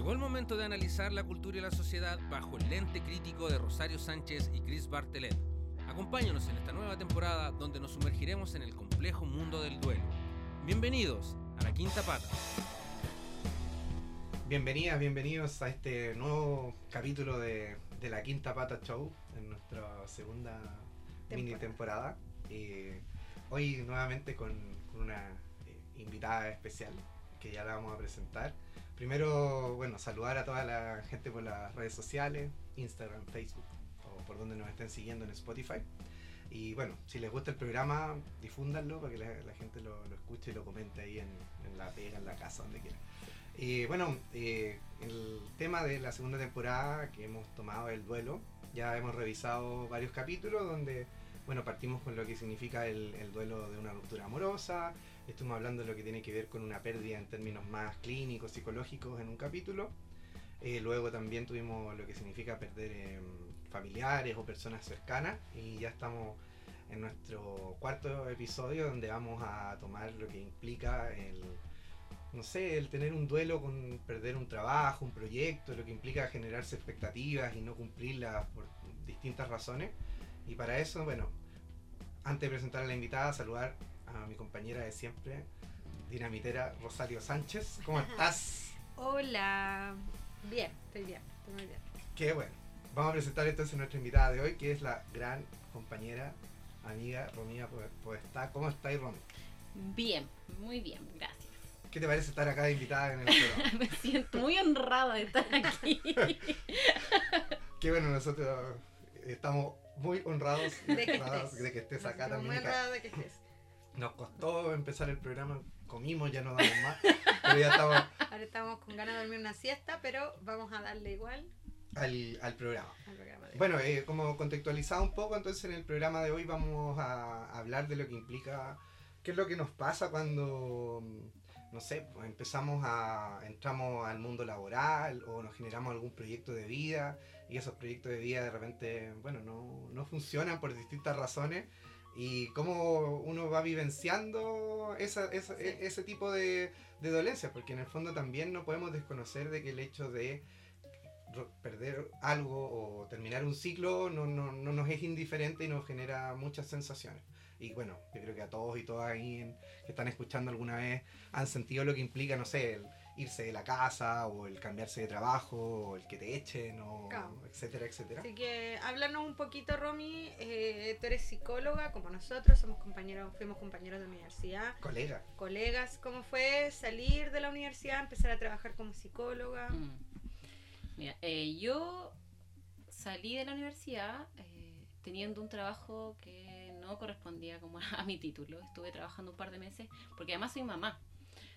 Llegó el momento de analizar la cultura y la sociedad bajo el lente crítico de Rosario Sánchez y Chris Bartelet. Acompáñanos en esta nueva temporada donde nos sumergiremos en el complejo mundo del duelo. Bienvenidos a la Quinta Pata. Bienvenidas, bienvenidos a este nuevo capítulo de, de la Quinta Pata Show, en nuestra segunda mini temporada. Eh, hoy nuevamente con, con una eh, invitada especial que ya la vamos a presentar. Primero, bueno, saludar a toda la gente por las redes sociales, Instagram, Facebook o por donde nos estén siguiendo en Spotify. Y bueno, si les gusta el programa, difúndanlo para que la, gente lo, escuche y lo comente ahí en, en, la pega, en la casa, donde quiera. Y bueno, eh, el tema de la segunda temporada que hemos tomado el duelo, ya hemos revisado varios capítulos donde, bueno, partimos con lo que significa el, el duelo de una ruptura amorosa, estuvimos hablando de lo que tiene que ver con una pérdida en términos más clínicos, psicológicos en un capítulo. Eh, luego también tuvimos lo que significa perder eh, familiares o personas cercanas y ya estamos en nuestro cuarto episodio donde vamos a tomar lo que implica el, no sé, el tener un duelo con perder un trabajo, un proyecto, lo que implica generarse expectativas y no cumplirlas por distintas razones. Y para eso, bueno, antes de presentar a la invitada, saludar a mi compañera de siempre, dinamitera Rosario Sánchez. ¿Cómo estás? Hola. Bien, estoy bien, estoy muy bien. Qué bueno. Vamos a presentar entonces a nuestra invitada de hoy, que es la gran compañera, amiga Romina Podestá. ¿Cómo estáis, Romy? Bien, muy bien, gracias. ¿Qué te parece estar acá de invitada en el programa? Me siento muy honrada de estar aquí. Qué bueno, nosotros estamos muy honrados de que, de que estés acá también. Muy honrada de que estés. Nos costó empezar el programa, comimos, ya no damos más, pero ya estamos... Ahora estamos con ganas de dormir una siesta, pero vamos a darle igual al, al programa. al programa de hoy. Bueno, eh, como contextualizado un poco, entonces en el programa de hoy vamos a hablar de lo que implica, qué es lo que nos pasa cuando, no sé, pues empezamos a, entramos al mundo laboral o nos generamos algún proyecto de vida y esos proyectos de vida de repente, bueno, no, no funcionan por distintas razones y cómo uno va vivenciando esa, esa, Sí. e- ese tipo de, de dolencias, porque en el fondo también no podemos desconocer de que el hecho de perder algo o terminar un ciclo no, no, no nos es indiferente y nos genera muchas sensaciones. Y bueno, yo creo que a todos y todas ahí en- que están escuchando alguna vez han sentido lo que implica, no sé, el irse de la casa o el cambiarse de trabajo o el que te echen o Claro. etcétera, etcétera. Así que háblanos un poquito, Romy. Eh, tú eres psicóloga, como nosotros, somos compañeros, fuimos compañeros de universidad, Colega. colegas. ¿Cómo fue salir de la universidad, empezar a trabajar como psicóloga? Mm. Mira, eh, yo salí de la universidad eh, teniendo un trabajo que no correspondía como a, mi título. Estuve trabajando un par de meses porque además soy mamá.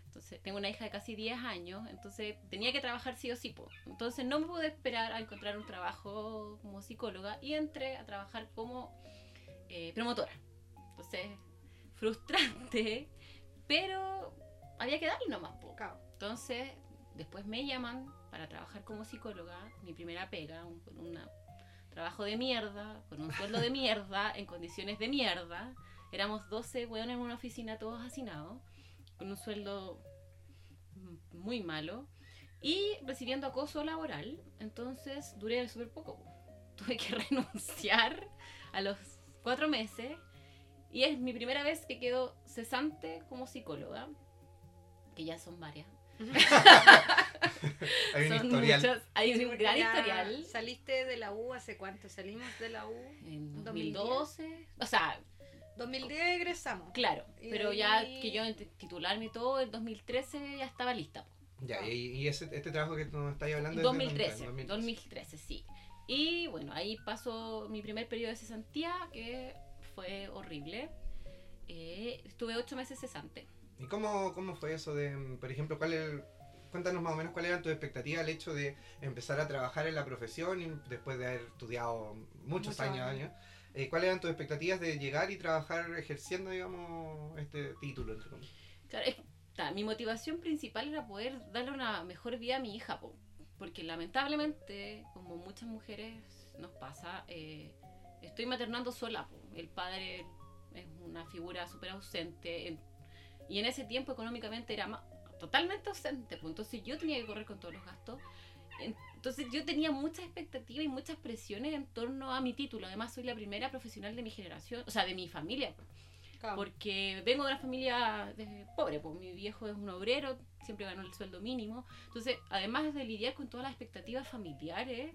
Entonces tengo una hija de casi 10 años, entonces tenía que trabajar sí o sí. po. Entonces no me pude esperar a encontrar un trabajo como psicóloga y entré a trabajar como eh, promotora. Entonces, frustrante, pero había que darle nomás. po. Entonces, después me llaman para trabajar como psicóloga, mi primera pega, un, con un trabajo de mierda, con un sueldo de mierda, en condiciones de mierda. Éramos 12 weones en una oficina, todos hacinados, con un sueldo muy malo y recibiendo acoso laboral. Entonces, duré súper poco. Tuve que renunciar a los cuatro meses y es mi primera vez que quedo cesante como psicóloga, que ya son varias. Hay un Son historial. muchas, hay Sí, un gran ya historial. ¿Saliste de la U hace cuánto? ¿Salimos de la U? En 2010. 2012. O sea, 2010 egresamos. claro. Y Pero de ya ahí- que yo titularme y todo, en 2013 ya estaba lista. po. Ya, y, y ese, este trabajo que nos estáis hablando es de 2013, 2013. 2013, sí. Y bueno, ahí pasó mi primer periodo de cesantía, que fue horrible. Eh, estuve ocho meses cesante. ¿Y cómo, cómo fue eso de, mm, por ejemplo, cuál es, cuéntanos más o menos cuál eran tus expectativas al hecho de empezar a trabajar en la profesión y después de haber estudiado muchos, Muchos años, años. años eh, ¿cuáles eran tus expectativas de llegar y trabajar ejerciendo, digamos, este título? Entre comillas? Claro, es- ta, mi motivación principal era poder darle una mejor vida a mi hija, po, porque lamentablemente, como muchas mujeres nos pasa, eh, estoy maternando sola. po. El padre es una figura súper ausente en- y en ese tiempo económicamente era totalmente ausente. Pues. Entonces yo tenía que correr con todos los gastos. Entonces yo tenía muchas expectativas y muchas presiones en torno a mi título. Además soy la primera profesional de mi generación, o sea, de mi familia. Porque vengo de una familia pobre, pues mi viejo es un obrero, siempre ganó el sueldo mínimo. Entonces, además de lidiar con todas las expectativas familiares,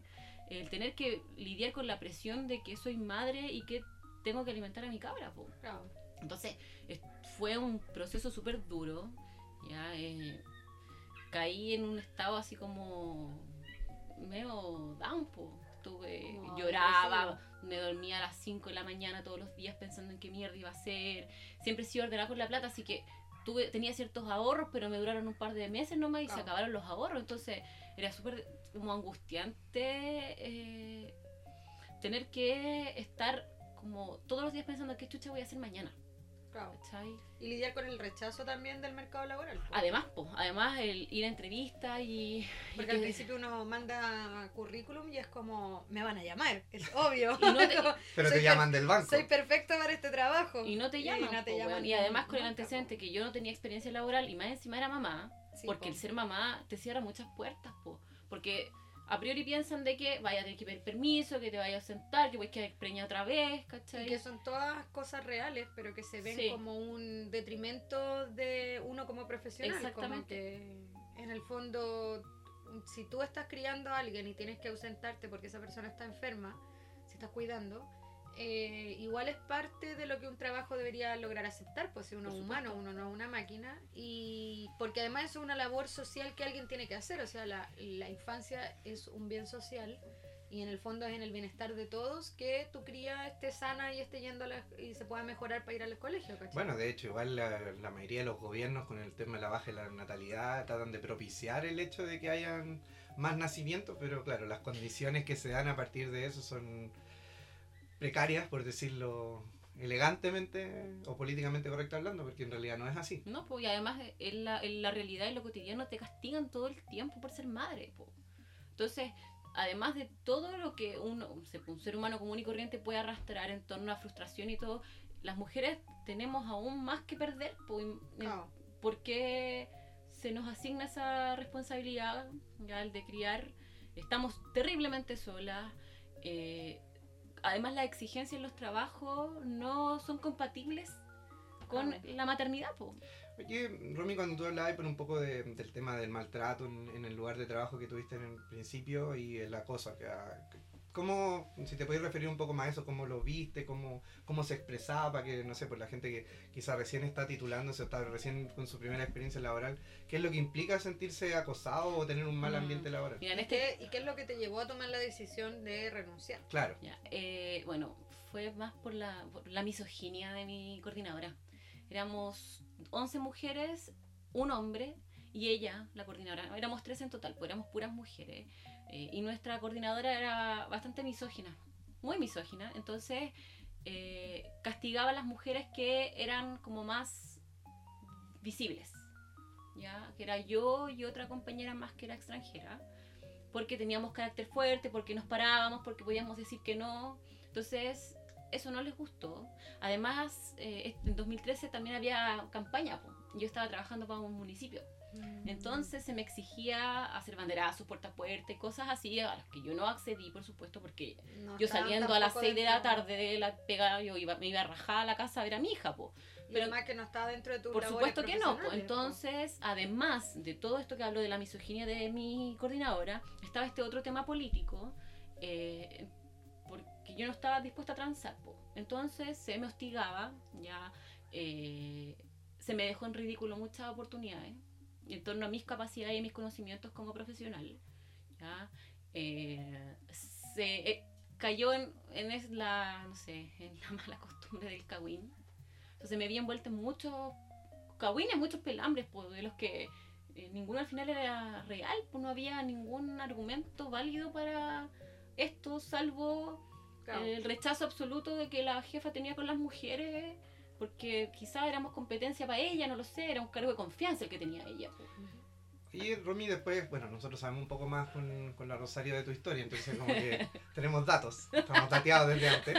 el tener que lidiar con la presión de que soy madre y que tengo que alimentar a mi cabra. Pues. Entonces, fue un proceso súper duro. Ya, eh, caí en un estado así como medio down, po. Tuve, lloraba, me dormía a las 5 de la mañana todos los días pensando en qué mierda iba a ser. Siempre he sido ordenada con la plata, así que tuve, tenía ciertos ahorros, pero me duraron un par de meses nomás y se acabaron los ahorros. Entonces era súper como angustiante eh, tener que estar como todos los días pensando qué chucha voy a hacer mañana. Y lidiar con el rechazo también del mercado laboral. Además, pues, además el ir a entrevistas y... Porque al principio uno manda currículum y es como, me van a llamar, es obvio. Pero te llaman del banco. Soy perfecto para este trabajo. Y no te llaman. Y, además con el antecedente que yo no tenía experiencia laboral y más encima era mamá, porque el ser mamá te cierra muchas puertas, po. Porque a priori piensan de que vaya a tener que pedir permiso, que te vaya a sentar, que voy a quedar otra vez, ¿cachai? Y que son todas cosas reales, pero que se ven como un detrimento de uno como profesional. Exactamente. Como que en el fondo, si tú estás criando a alguien y tienes que ausentarte porque esa persona está enferma, si estás cuidando, eh, igual es parte de lo que un trabajo debería lograr aceptar, pues si uno es humano, uno no es una máquina, y porque además es una labor social que alguien tiene que hacer, o sea, la, la infancia es un bien social y en el fondo es en el bienestar de todos que tu cría esté sana y esté yendo y se pueda mejorar para ir al colegio. Bueno, de hecho, igual la, la, mayoría de los gobiernos con el tema de la baja de la natalidad tratan de propiciar el hecho de que hayan más nacimientos, pero claro, las condiciones que se dan a partir de eso son precarias, por decirlo elegantemente o políticamente correcto hablando, porque en realidad no es así. No, pues y además en la, en la realidad, en lo cotidiano, te castigan todo el tiempo por ser madre. pues Entonces, además de todo lo que uno, un ser humano común y corriente puede arrastrar en torno a frustración y todo, las mujeres tenemos aún más que perder, pues, porque se nos asigna esa responsabilidad ya, el de criar. Estamos terriblemente solas. Eh, además las exigencias en los trabajos no son compatibles con la maternidad. Po. Oye, Romy, cuando tú hablabas por un poco del tema del maltrato en, el lugar de trabajo que tuviste en el principio y el acoso, que, ¿Cómo, si te puedes referir un poco más a eso, cómo lo viste, cómo, cómo se expresaba, para que, no sé, por la gente que quizá recién está titulándose o está recién con su primera experiencia laboral, ¿qué es lo que implica sentirse acosado o tener un mal mm. ambiente laboral? este... ¿Y qué es lo que te llevó a tomar la decisión de renunciar? Claro. Eh, bueno, fue más por la, la misoginia de mi coordinadora. Éramos 11 mujeres, un hombre y ella, la coordinadora. Éramos tres en total, pues éramos puras mujeres. Eh, y nuestra coordinadora era bastante misógina, muy misógina. Entonces eh, castigaba a las mujeres que eran como más visibles. ¿ya? Que era yo y otra compañera más que era extranjera. Porque teníamos carácter fuerte, porque nos parábamos, porque podíamos decir que no. Entonces, eso no les gustó. Además, eh, en 2013 también había campaña. Yo estaba trabajando para un municipio. Mm. Entonces se me exigía hacer banderazos puerta a puerta y cosas así, a las que yo no accedí, por supuesto, porque yo saliendo a las 6 de la tarde de la pega, yo iba, me iba a rajar a la casa a ver a mi hija, po. Pero además que no estaba dentro de tu Por supuesto que no. Entonces, además de todo esto que hablo de la misoginia de mi coordinadora, estaba este otro tema político, eh, porque yo no estaba dispuesta a transar. Po. Entonces se me hostigaba, ya eh, se me dejó en ridículo muchas oportunidades en torno a mis capacidades y mis conocimientos como profesional. ¿ya? Eh, se eh, cayó en, en la, no sé, en la mala costumbre del cagüín. Entonces me vi envuelta en muchos cagüines, muchos pelambres, pues, de los que eh, ninguno al final era real, pues no había ningún argumento válido para esto, salvo el rechazo absoluto de que la jefa tenía con las mujeres porque quizás éramos competencia para ella, no lo sé, era un cargo de confianza el que tenía ella. Y Romy después, bueno, nosotros sabemos un poco más con, con la Rosario de tu historia, entonces como que tenemos datos, estamos dateados desde antes.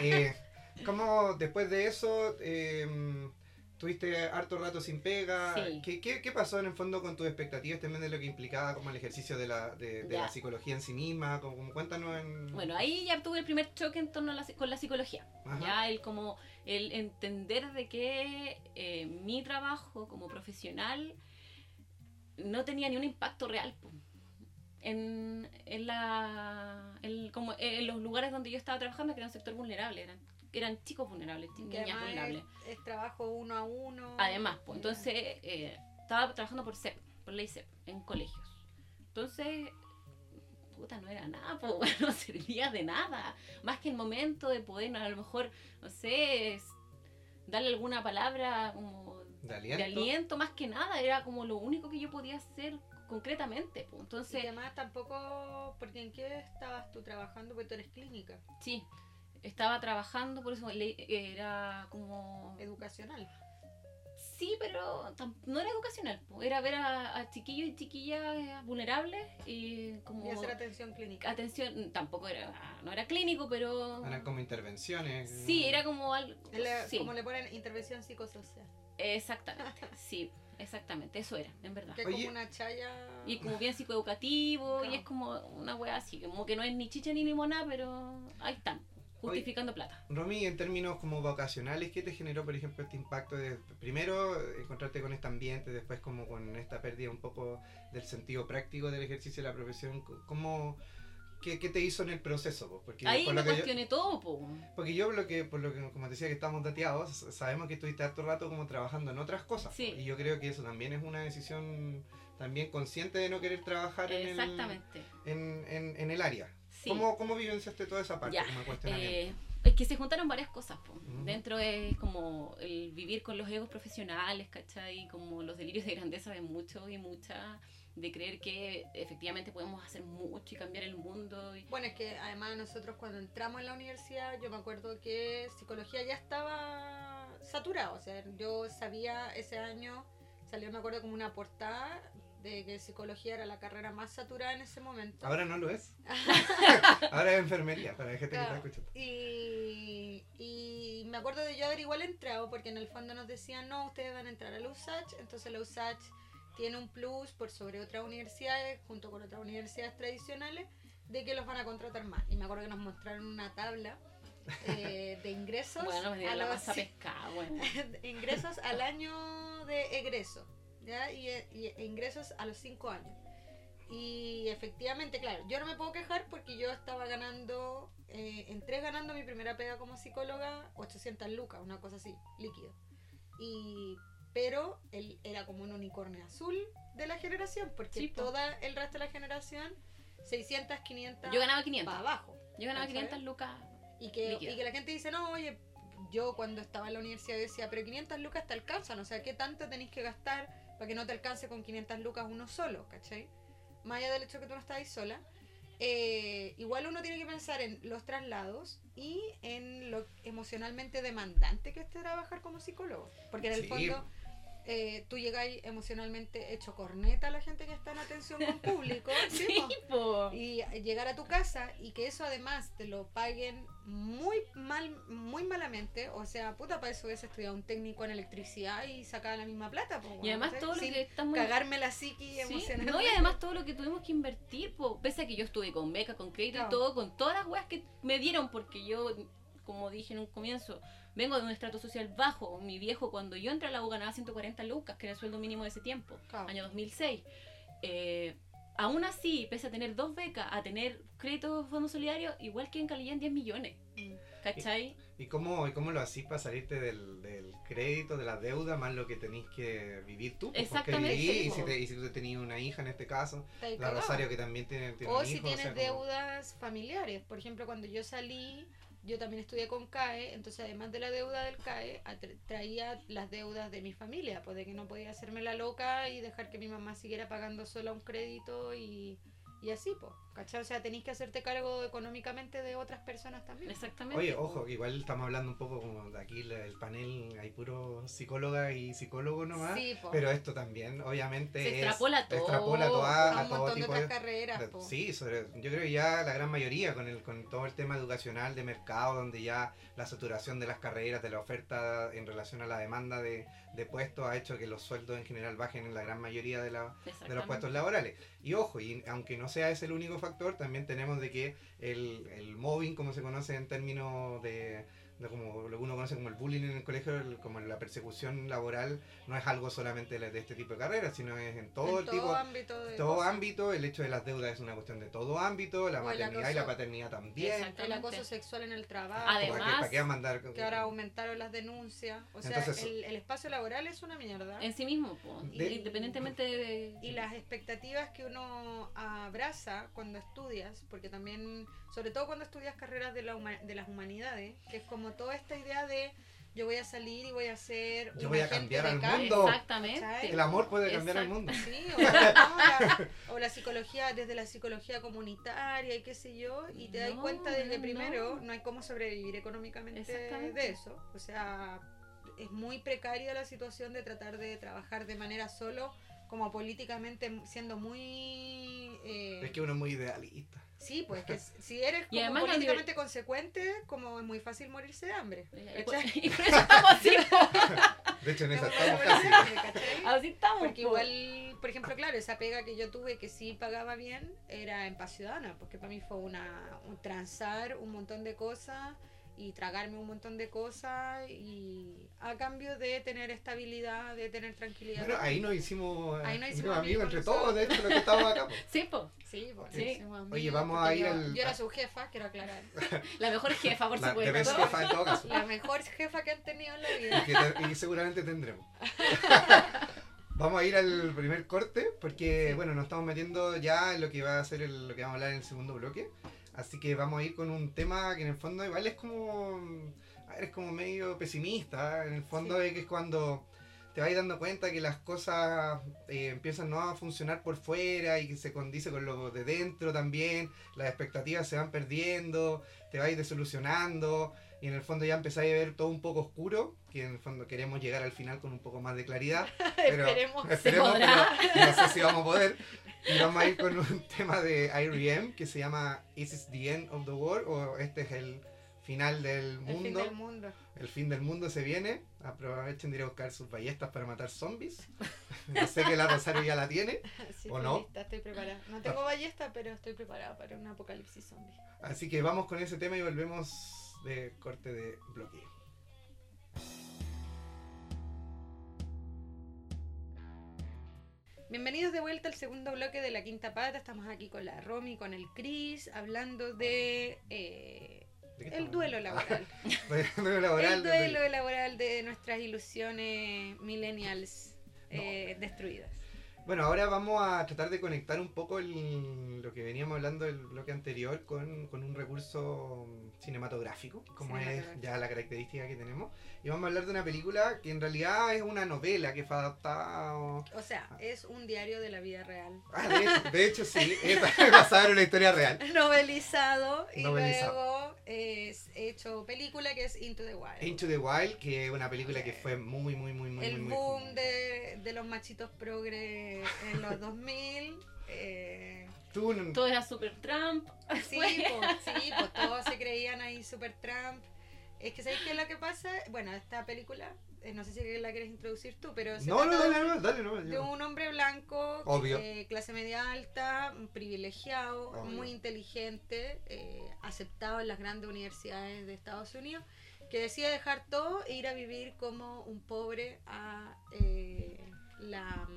Eh, ¿Cómo después de eso, em, Tuviste harto rato sin pega. ¿Qué, qué, pasó en el fondo con tus expectativas también de lo que implicaba como el ejercicio de la, de, la psicología en sí misma? Como, cuéntanos en... Bueno, ahí ya tuve el primer choque en torno a la, con la psicología. Ya el como el entender de que eh, mi trabajo como profesional no tenía ni un impacto real en, en, la, como en los lugares donde yo estaba trabajando, que era un sector vulnerable, eran eran chicos vulnerables, niñas vulnerables. Es, trabajo uno a uno. Además, pues, entonces eh, estaba trabajando por CEP, por ley CEP, en colegios. Entonces, puta, no era nada, pues, no servía de nada. Más que el momento de poder, a lo mejor, no sé, darle alguna palabra como de aliento. de aliento, más que nada, era como lo único que yo podía hacer concretamente. Pues. Entonces, y además tampoco, porque ¿en qué estabas tú trabajando? Porque tú eres clínica. Sí, estaba trabajando, por eso era como... Educacional. Sí, pero no era educacional, era ver a, chiquillos y chiquillas vulnerables y como... Y hacer atención clínica. Atención, tampoco era, no era clínico, pero... Eran como intervenciones. Sí, era como algo... Como le ponen intervención psicosocial. Exactamente, sí. Exactamente, eso era, en verdad. Que como una chaya. Y como bien psicoeducativo, y es como una wea así, como que no es ni chicha ni limonada, pero ahí están justificando plata. Romy, en términos como vocacionales, ¿qué te generó, por ejemplo, este impacto de primero encontrarte con este ambiente, después como con esta pérdida un poco del sentido práctico del ejercicio de la profesión? ¿Cómo, qué, te hizo en el proceso? Porque Ahí me cuestioné todo, Porque yo, lo que, por lo que, como te decía, que estamos dateados, sabemos que estuviste harto rato como trabajando en otras cosas. Y yo creo que eso también es una decisión también consciente de no querer trabajar en en, en, en el área. ¿Cómo, ¿Cómo vivenciaste toda esa parte? Eh, es que se juntaron varias cosas. Dentro es como el vivir con los egos profesionales, ¿cachai? Como los delirios de grandeza de muchos y muchas, de creer que efectivamente podemos hacer mucho y cambiar el mundo. Bueno, es que además nosotros cuando entramos en la universidad, yo me acuerdo que psicología ya estaba saturado. O sea, yo sabía ese año, salió, me acuerdo, como una portada de que psicología era la carrera más saturada en ese momento. Ahora no lo es. Ahora es enfermería, para la gente que está escuchando. Y, y me acuerdo de yo haber igual entrado, porque en el fondo nos decían, no, ustedes van a entrar a la USACH, entonces la USACH tiene un plus por sobre otras universidades, junto con otras universidades tradicionales, de que los van a contratar más. Y me acuerdo que nos mostraron una tabla eh, de ingresos. bueno, a la los, bueno. ingresos al año de egreso. Y, e ingresos a los 5 años. Y efectivamente, claro, yo no me puedo quejar porque yo estaba ganando, eh, entré ganando mi primera pega como psicóloga 800 lucas, una cosa así, líquido. Y, pero él era como un unicornio azul de la generación, porque toda el resto de la generación, 600, 500. Yo ganaba 500. Para abajo. Yo ganaba 500 lucas. Y que, y que la gente dice, no, oye, yo cuando estaba en la universidad decía, pero 500 lucas te alcanzan, o sea, ¿qué tanto tenéis que gastar para que no te alcance con 500 lucas uno solo, ¿cachai? Más allá del hecho que tú no estás ahí sola. Eh, igual uno tiene que pensar en los traslados y en lo emocionalmente demandante que es trabajar como psicólogo. Porque en el fondo eh, tú llegáis emocionalmente hecho corneta a la gente que está en atención con público y llegar a tu casa y que eso además te lo paguen muy mal muy malamente o sea puta para eso hubiese estudiado un técnico en electricidad y sacaba la misma plata y además todo lo que estamos cagarme la psiqui emocionalmente. no y además todo lo que tuvimos que invertir pese a que yo estuve con beca con crédito y todo con todas las weas que me dieron porque yo como dije en un comienzo vengo de un estrato social bajo. Mi viejo, cuando yo entré a la U, ganaba 140 lucas, que era el sueldo mínimo de ese tiempo, año 2006. Eh, aún así, pese a tener dos becas, a tener créditos fondos solidarios, igual que en en 10 millones. Mm. ¿Cachai? ¿Y, cómo, y cómo lo hacís para salirte del, del, crédito, de la deuda, más lo que tenéis que vivir tú? Pues, Exactamente. y, si te, y si tú tenías una hija en este caso, la Rosario que también tiene, tiene O si tienes deudas familiares. Por ejemplo, cuando yo salí yo también estudié con CAE, entonces además de la deuda del CAE, traía las deudas de mi familia, pues de que no podía hacerme la loca y dejar que mi mamá siguiera pagando sola un crédito y, y así, pues, ¿cachai? O sea, tenéis que hacerte cargo económicamente de otras personas también. Exactamente. Oye, ojo, que igual estamos hablando un poco como de aquí el panel, hay puro psicóloga y psicólogo nomás. Sí, pero esto también, obviamente. Se extrapola todo. Extrapola a, un montón de otras carreras. sí, yo creo que ya la gran mayoría, con, el, con todo el tema educacional de mercado, donde ya la saturación de las carreras, de la oferta en relación a la demanda de, de puestos, ha hecho que los sueldos en general bajen en la gran mayoría de, la, de los puestos laborales. Y ojo, y aunque no sea ese el único factor, también tenemos de que el, el mobbing, como se conoce en términos de como lo que uno conoce como el bullying en el colegio, como la persecución laboral, no es algo solamente de este tipo de carreras, sino es en todo el tipo, ámbito todo ámbito, el hecho de las deudas es una cuestión de todo ámbito, la maternidad y la paternidad también. El acoso sexual en el trabajo. Además, ¿para mandar? que ahora aumentaron las denuncias. O sea, el, espacio laboral es una mierda. En sí mismo, independientemente de... Y las expectativas que uno abraza cuando estudias, porque también, sobre todo cuando estudias carreras de, la de las humanidades, que es como toda esta idea de yo voy a salir y voy a ser yo voy a cambiar al mundo. Exactamente. el amor puede cambiar al mundo. Sí, o, la, psicología desde la psicología comunitaria y qué sé yo y te das cuenta de que primero no. hay cómo sobrevivir económicamente de eso. O sea es muy precaria la situación de tratar de trabajar de manera solo como políticamente siendo muy eh, es que uno es muy idealista Sí, pues que si eres como políticamente consecuente, como es muy fácil morirse de hambre. Y por eso estamos así. de hecho, en esa estamos casi. así estamos. Porque igual, por ejemplo, claro, esa pega que yo tuve que sí pagaba bien era en paz ciudadana, porque para mí fue una un transar un montón de cosas y tragarme un montón de cosas y a cambio de tener estabilidad, de tener tranquilidad. Bueno, ahí nos hicimos, ahí nos hicimos amigos, entre todos, de hecho, los que estábamos acá. Sí, pues. Sí, pues. Sí. Oye, vamos a ir yo, al... Yo era su jefa, quiero aclarar. la mejor jefa, por la, supuesto. jefa en todo caso. La mejor jefa que han tenido en la vida. Y, y seguramente tendremos. Vamos a ir al primer corte porque, bueno, nos estamos metiendo ya en lo que va a ser el, lo que vamos a hablar en el segundo bloque. Así que vamos a ir con un tema que en el fondo igual es como. Es como medio pesimista. En el fondo es que es cuando te vas dando cuenta que las cosas eh, empiezan no a funcionar por fuera y que se condice con lo de dentro también. Las expectativas se van perdiendo, te vas desilusionando y en el fondo ya empezáis a ver todo un poco oscuro, que en el fondo queremos llegar al final con un poco más de claridad. Pero esperemos, esperemos pero no sé si vamos a poder. Y vamos a ir con un tema de IREM que se llama Is this the end of the world? o este es el final del mundo. El fin del mundo. El fin del mundo se viene. Aprovechen de ir a buscar sus ballestas para matar zombies. no sé que la Rosario ya la tiene. ¿O no? estoy preparada. No tengo ballesta, pero estoy preparada para un apocalipsis zombie. Así que vamos con ese tema y volvemos de corte de bloque. Bienvenidos de vuelta al segundo bloque de la Quinta Pata. Estamos aquí con la Romy, con el Chris, hablando de, eh, el duelo laboral. el duelo laboral. El duelo laboral de nuestras ilusiones millennials eh, destruidas. Bueno, ahora vamos a tratar de conectar un poco lo que veníamos hablando del bloque anterior con, con un recurso cinematográfico, como es ya la característica que tenemos. Y vamos a hablar de una película que en realidad es una novela que fue adaptada. O sea, es un diario de la vida real. Ah, de, hecho, sí, es basado en una historia real. Novelizado, y luego es hecho película que es Into the Wild. Into the Wild, que es una película que fue muy, muy, muy, muy. El muy, boom de, de, los machitos progre en los 2000. Eh, todo era Super Trump. Sí, pues, sí, pues todos se creían ahí Super Trump. Es que ¿sabes qué es lo que pasa? Bueno, esta película, eh, no sé si la quieres introducir tú, pero no, no, dale, dale, no, de un hombre blanco, eh, clase media alta, privilegiado, muy inteligente, eh, aceptado en las grandes universidades de Estados Unidos, que decide dejar todo e ir a vivir como un pobre a, la,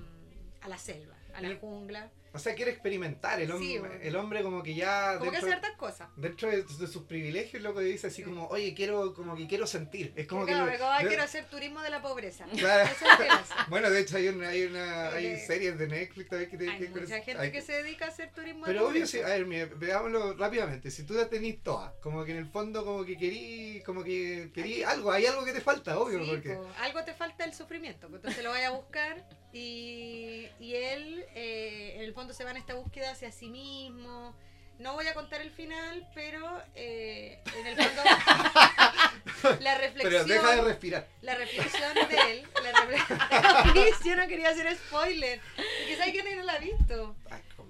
a la selva, a la jungla o sea, quiere experimentar. El, hombre, el hombre como que ya... Como dentro, que hace cosas. Dentro de, sus privilegios, lo que dice así como, oye, quiero como que quiero sentir. Es como que... Lo, quiero hacer turismo de la pobreza. Claro. bueno, de hecho hay, una, hay, una, hay series de Netflix también que... hay mucha gente que, se dedica a hacer turismo Pero obvio, sí, a ver, mira, veámoslo rápidamente. Si tú la tenés todas, como que en el fondo como que querí, como que querí algo, hay algo que te falta, obvio. porque... algo te falta el sufrimiento, pues entonces lo vaya a buscar y, y él, eh, en el fondo, se va en esta búsqueda hacia sí mismo. no voy a contar el final, pero eh, en el fondo la reflexión. Pero deja de respirar. La reflexión de él. La yo no quería hacer spoiler. Porque sabes que nadie no la ha visto.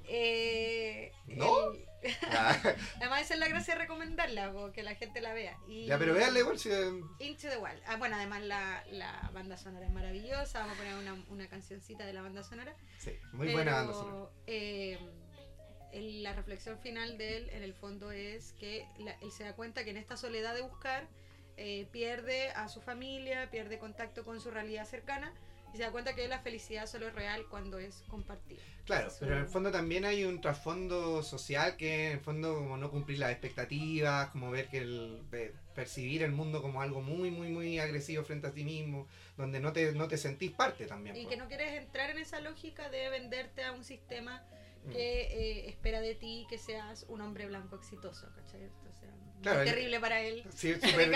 Eh, ¿No? Además, esa es la gracia de recomendarla, que la gente la vea. Y ya, pero véanla igual. Si... Into the Wild. Ah, bueno, además la, la, banda sonora es maravillosa. Vamos a poner una, una cancioncita de la banda sonora. Sí, muy buena banda sonora. Eh, la reflexión final de él, en el fondo, es que él se da cuenta que en esta soledad de buscar eh, pierde a su familia, pierde contacto con su realidad cercana y se da cuenta que la felicidad solo es real cuando es compartida. Claro, pero en el fondo también hay un trasfondo social que en el fondo como no cumplir las expectativas, como ver que el percibir el mundo como algo muy muy muy agresivo frente a ti mismo, donde no te no te sentís parte también. Y que no quieres entrar en esa lógica de venderte a un sistema mm. que eh, espera de ti que seas un hombre blanco exitoso, ¿cachai? Claro, terrible para él. Sí, super,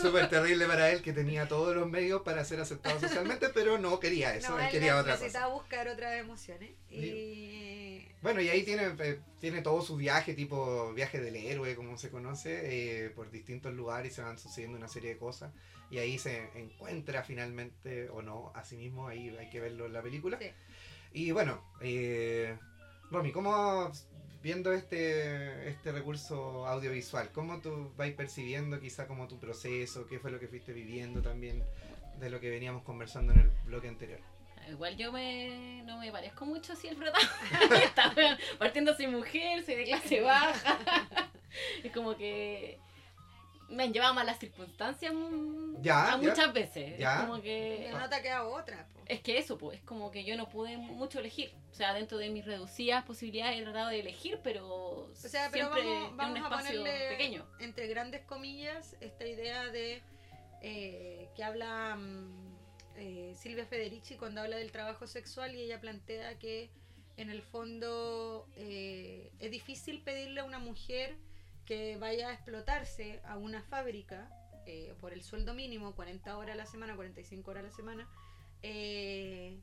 Súper terrible para él que tenía todos los medios para ser aceptado socialmente, pero no quería eso, él, quería otra cosa. Necesitaba buscar otras emociones. Y... Bueno, y ahí tiene, eh, tiene todo su viaje, tipo viaje del héroe, como se conoce, eh, por distintos lugares y se van sucediendo una serie de cosas. Y ahí se encuentra finalmente, o no, a sí mismo, ahí hay que verlo en la película. Y bueno, eh, Romy, ¿cómo viendo este, este recurso audiovisual, ¿cómo tú vais percibiendo quizá como tu proceso? ¿Qué fue lo que fuiste viviendo también de lo que veníamos conversando en el bloque anterior? Igual yo me, no me parezco mucho así el protagonista. Partiendo soy mujer, soy de clase baja. es como que me han llevado malas circunstancias ya, muchas veces. Ya. Es como que. no te ha otra. Es que eso, pues, es como que yo no pude mucho elegir. O sea, dentro de mis reducidas posibilidades he tratado de elegir, pero. O sea, pero siempre vamos, en un espacio pequeño. Entre grandes comillas, esta idea de. Eh, que habla mm, eh, Silvia Federici cuando habla del trabajo sexual y ella plantea que en el fondo eh, es difícil pedirle a una mujer que vaya a explotarse a una fábrica eh, por el sueldo mínimo, 40 horas a la semana, 45 horas a la semana, eh,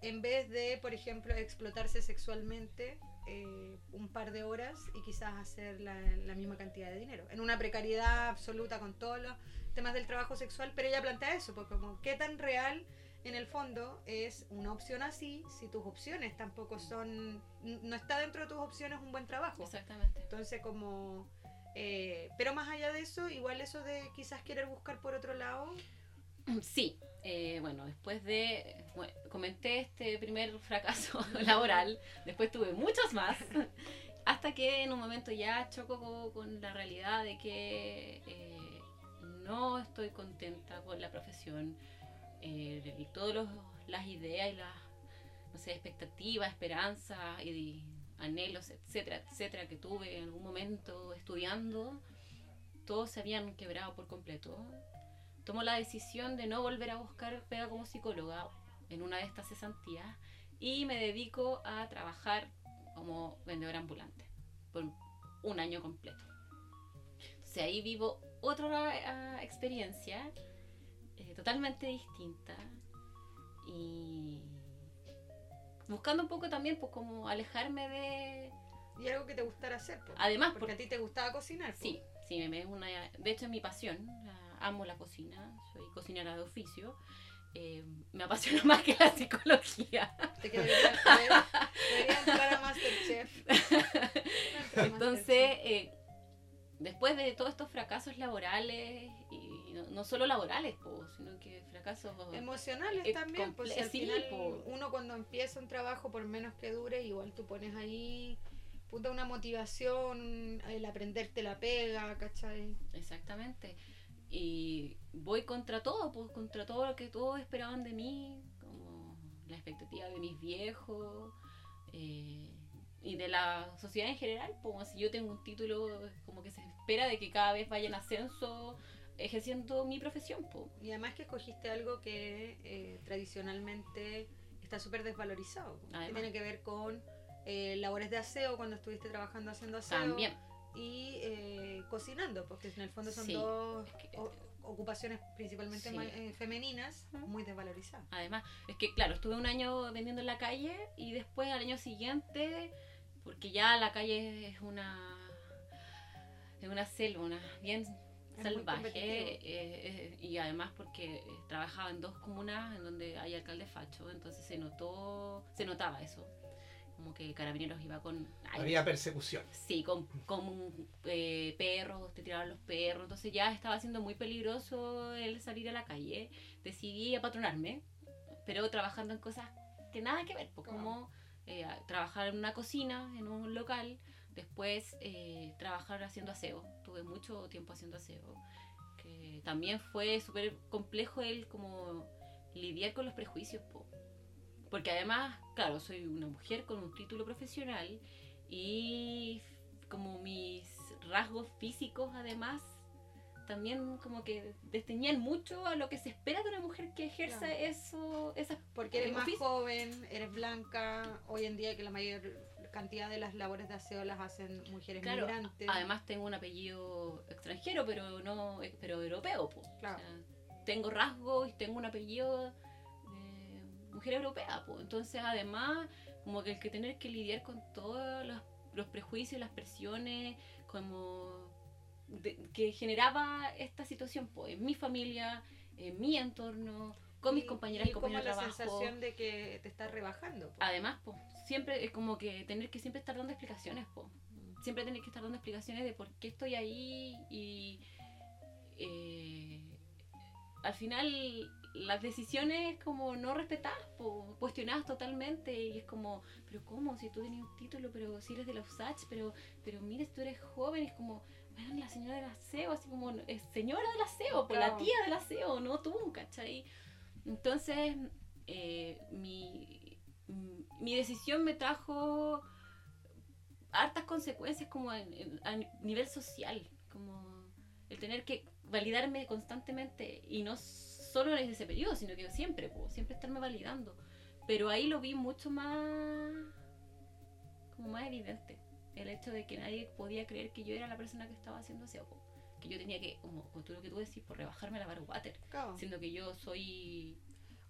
en vez de, por ejemplo, explotarse sexualmente eh, un par de horas y quizás hacer la, misma cantidad de dinero, en una precariedad absoluta con todos los temas del trabajo sexual, pero ella plantea eso, porque como qué tan real en el fondo es una opción así si tus opciones tampoco son, no está dentro de tus opciones un buen trabajo. Exactamente. Entonces como eh, pero más allá de eso, igual eso de quizás querer buscar por otro lado. Sí, eh, bueno, después de, comenté este primer fracaso laboral, después tuve muchos más, hasta que en un momento ya choco con, la realidad de que eh, no estoy contenta con la profesión, eh, todas las ideas y las, no sé, expectativas, esperanzas y anhelos, etcétera, etcétera, que tuve en algún momento estudiando, todos se habían quebrado por completo. Tomo la decisión de no volver a buscar pega como psicóloga en una de estas cesantías y me dedico a trabajar como vendedora ambulante por un año completo. Entonces ahí vivo otra ah, experiencia eh, totalmente distinta y buscando un poco también, pues como alejarme de... Y algo que te gustara hacer. Pues. Además, porque, a ti te gustaba cocinar. Pues. Sí, sí, me es una... De hecho es mi pasión, amo la cocina, soy cocinera de oficio. Eh, me apasiona más que la psicología. Te debería, debería entrar a Masterchef. Entonces, eh, después de todos estos fracasos laborales, y no, solo laborales, sino que fracasos emocionales eh, también, pues al final uno cuando empieza un trabajo, por menos que dure, igual tú pones ahí puta una motivación, el aprenderte la pega, ¿cachai? Exactamente. Y voy contra todo, pues contra todo lo que todos esperaban de mí, como la expectativa de mis viejos. Eh, y de la sociedad en general, pues si yo tengo un título, como que se espera de que cada vez vaya en ascenso ejerciendo mi profesión. pues Y además que escogiste algo que eh, tradicionalmente está súper desvalorizado, que tiene que ver con eh, labores de aseo cuando estuviste trabajando haciendo aseo. También. Y eh, cocinando, porque en el fondo son dos ocupaciones principalmente femeninas muy desvalorizadas. Además, es que claro, estuve un año vendiendo en la calle y después al año siguiente porque ya la calle es una es una selva, una bien salvaje eh, eh, y además porque trabajaba en dos comunas en donde hay alcalde facho, entonces se notó, se notaba eso como que Carabineros iba con... Había persecución. Sí, con, con eh, perros, te tiraban los perros, entonces ya estaba siendo muy peligroso el salir a la calle. Decidí apatronarme, pero trabajando en cosas que nada que ver, pues, como eh, trabajar en una cocina, en un local, después eh, trabajar haciendo aseo. Tuve mucho tiempo haciendo aseo, que también fue súper complejo el como lidiar con los prejuicios, porque además, claro, soy una mujer con un título profesional y como mis rasgos físicos además también como que desteñían mucho a lo que se espera de una mujer que ejerza eso esas porque eres más joven eres blanca hoy en día que la mayor cantidad de las labores de aseo las hacen mujeres claro, migrantes además tengo un apellido extranjero pero no pero europeo pues. tengo rasgos y tengo un apellido mujer europea, pues. Entonces, además, como que el que tener que lidiar con todos los, prejuicios, las presiones, como que generaba esta situación, pues, en mi familia, en mi entorno, con mis compañeras y, compañeros de trabajo. la sensación de que te estás rebajando. Además, pues, siempre es como que tener que siempre estar dando explicaciones, pues. Siempre tener que estar dando explicaciones de por qué estoy ahí y eh, al final las decisiones como no respetadas, cuestionadas totalmente y es como, pero ¿cómo? Si tú tenías un título, pero si eres de la USACH, pero, pero mires, tú eres joven, es como, bueno, la señora del aseo, así como, es señora del aseo, por la tía del aseo, no tú, ¿cachai? Entonces, eh, mi, mi decisión me trajo hartas consecuencias como a nivel social, como el tener que validarme constantemente y no solo en ese periodo, sino que siempre, puedo siempre estarme validando. Pero ahí lo vi mucho más, como más evidente. El hecho de que nadie podía creer que yo era la persona que estaba haciendo aseo. Que yo tenía que, como, tú lo que tú decís, por rebajarme la water. Siendo que yo soy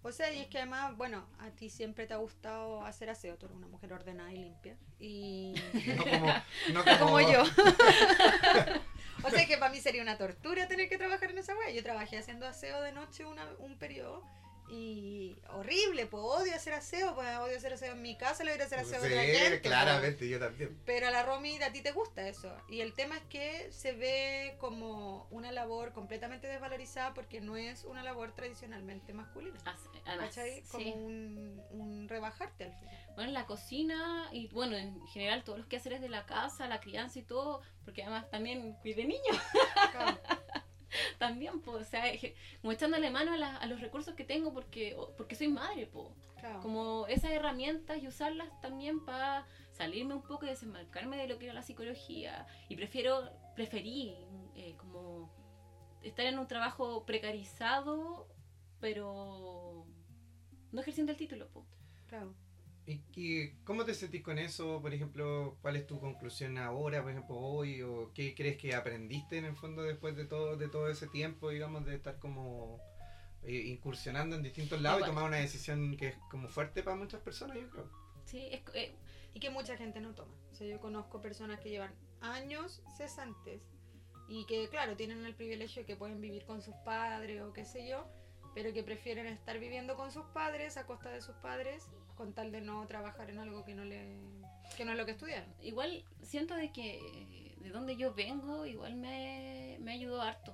o sea, y es que además, bueno, a ti siempre te ha gustado hacer aseo, tú eres una mujer ordenada y limpia. Y. No como, no como... yo. o sea que para mí sería una tortura tener que trabajar en esa wea. Yo trabajé haciendo aseo de noche una, un periodo y horrible, pues odio hacer aseo, pues odio hacer aseo en mi casa, le voy a hacer aseo sí, la gente. claramente, yo también. Pero a la Romy a ti te gusta eso. Y el tema es que se ve como una labor completamente desvalorizada porque no es una labor tradicionalmente masculina. Además, Como un, un, rebajarte al final. Bueno, en la cocina y bueno, en general todos los quehaceres de la casa, la crianza y todo, porque además también cuide niños. Claro. también, pues, o sea, como echándole mano a, a, los recursos que tengo porque, porque soy madre, pues. Como esas herramientas y usarlas también para salirme un poco y desenmarcarme de lo que era la psicología. Y prefiero, preferí eh, como estar en un trabajo precarizado, pero no ejerciendo el título, pues. Claro. ¿Y, cómo te sentís con eso? Por ejemplo, ¿cuál es tu conclusión ahora, por ejemplo, hoy? ¿O qué crees que aprendiste en el fondo después de todo, de todo ese tiempo, digamos, de estar como eh, incursionando en distintos lados y tomar una decisión que es como fuerte para muchas personas, yo creo? Sí, es, eh, y que mucha gente no toma. O sea, yo conozco personas que llevan años cesantes y que, claro, tienen el privilegio de que pueden vivir con sus padres o qué sé yo, pero que prefieren estar viviendo con sus padres a costa de sus padres con tal de no trabajar en algo que no le que no es lo que estudiaron. Igual siento de que de donde yo vengo igual me, me ayudó harto.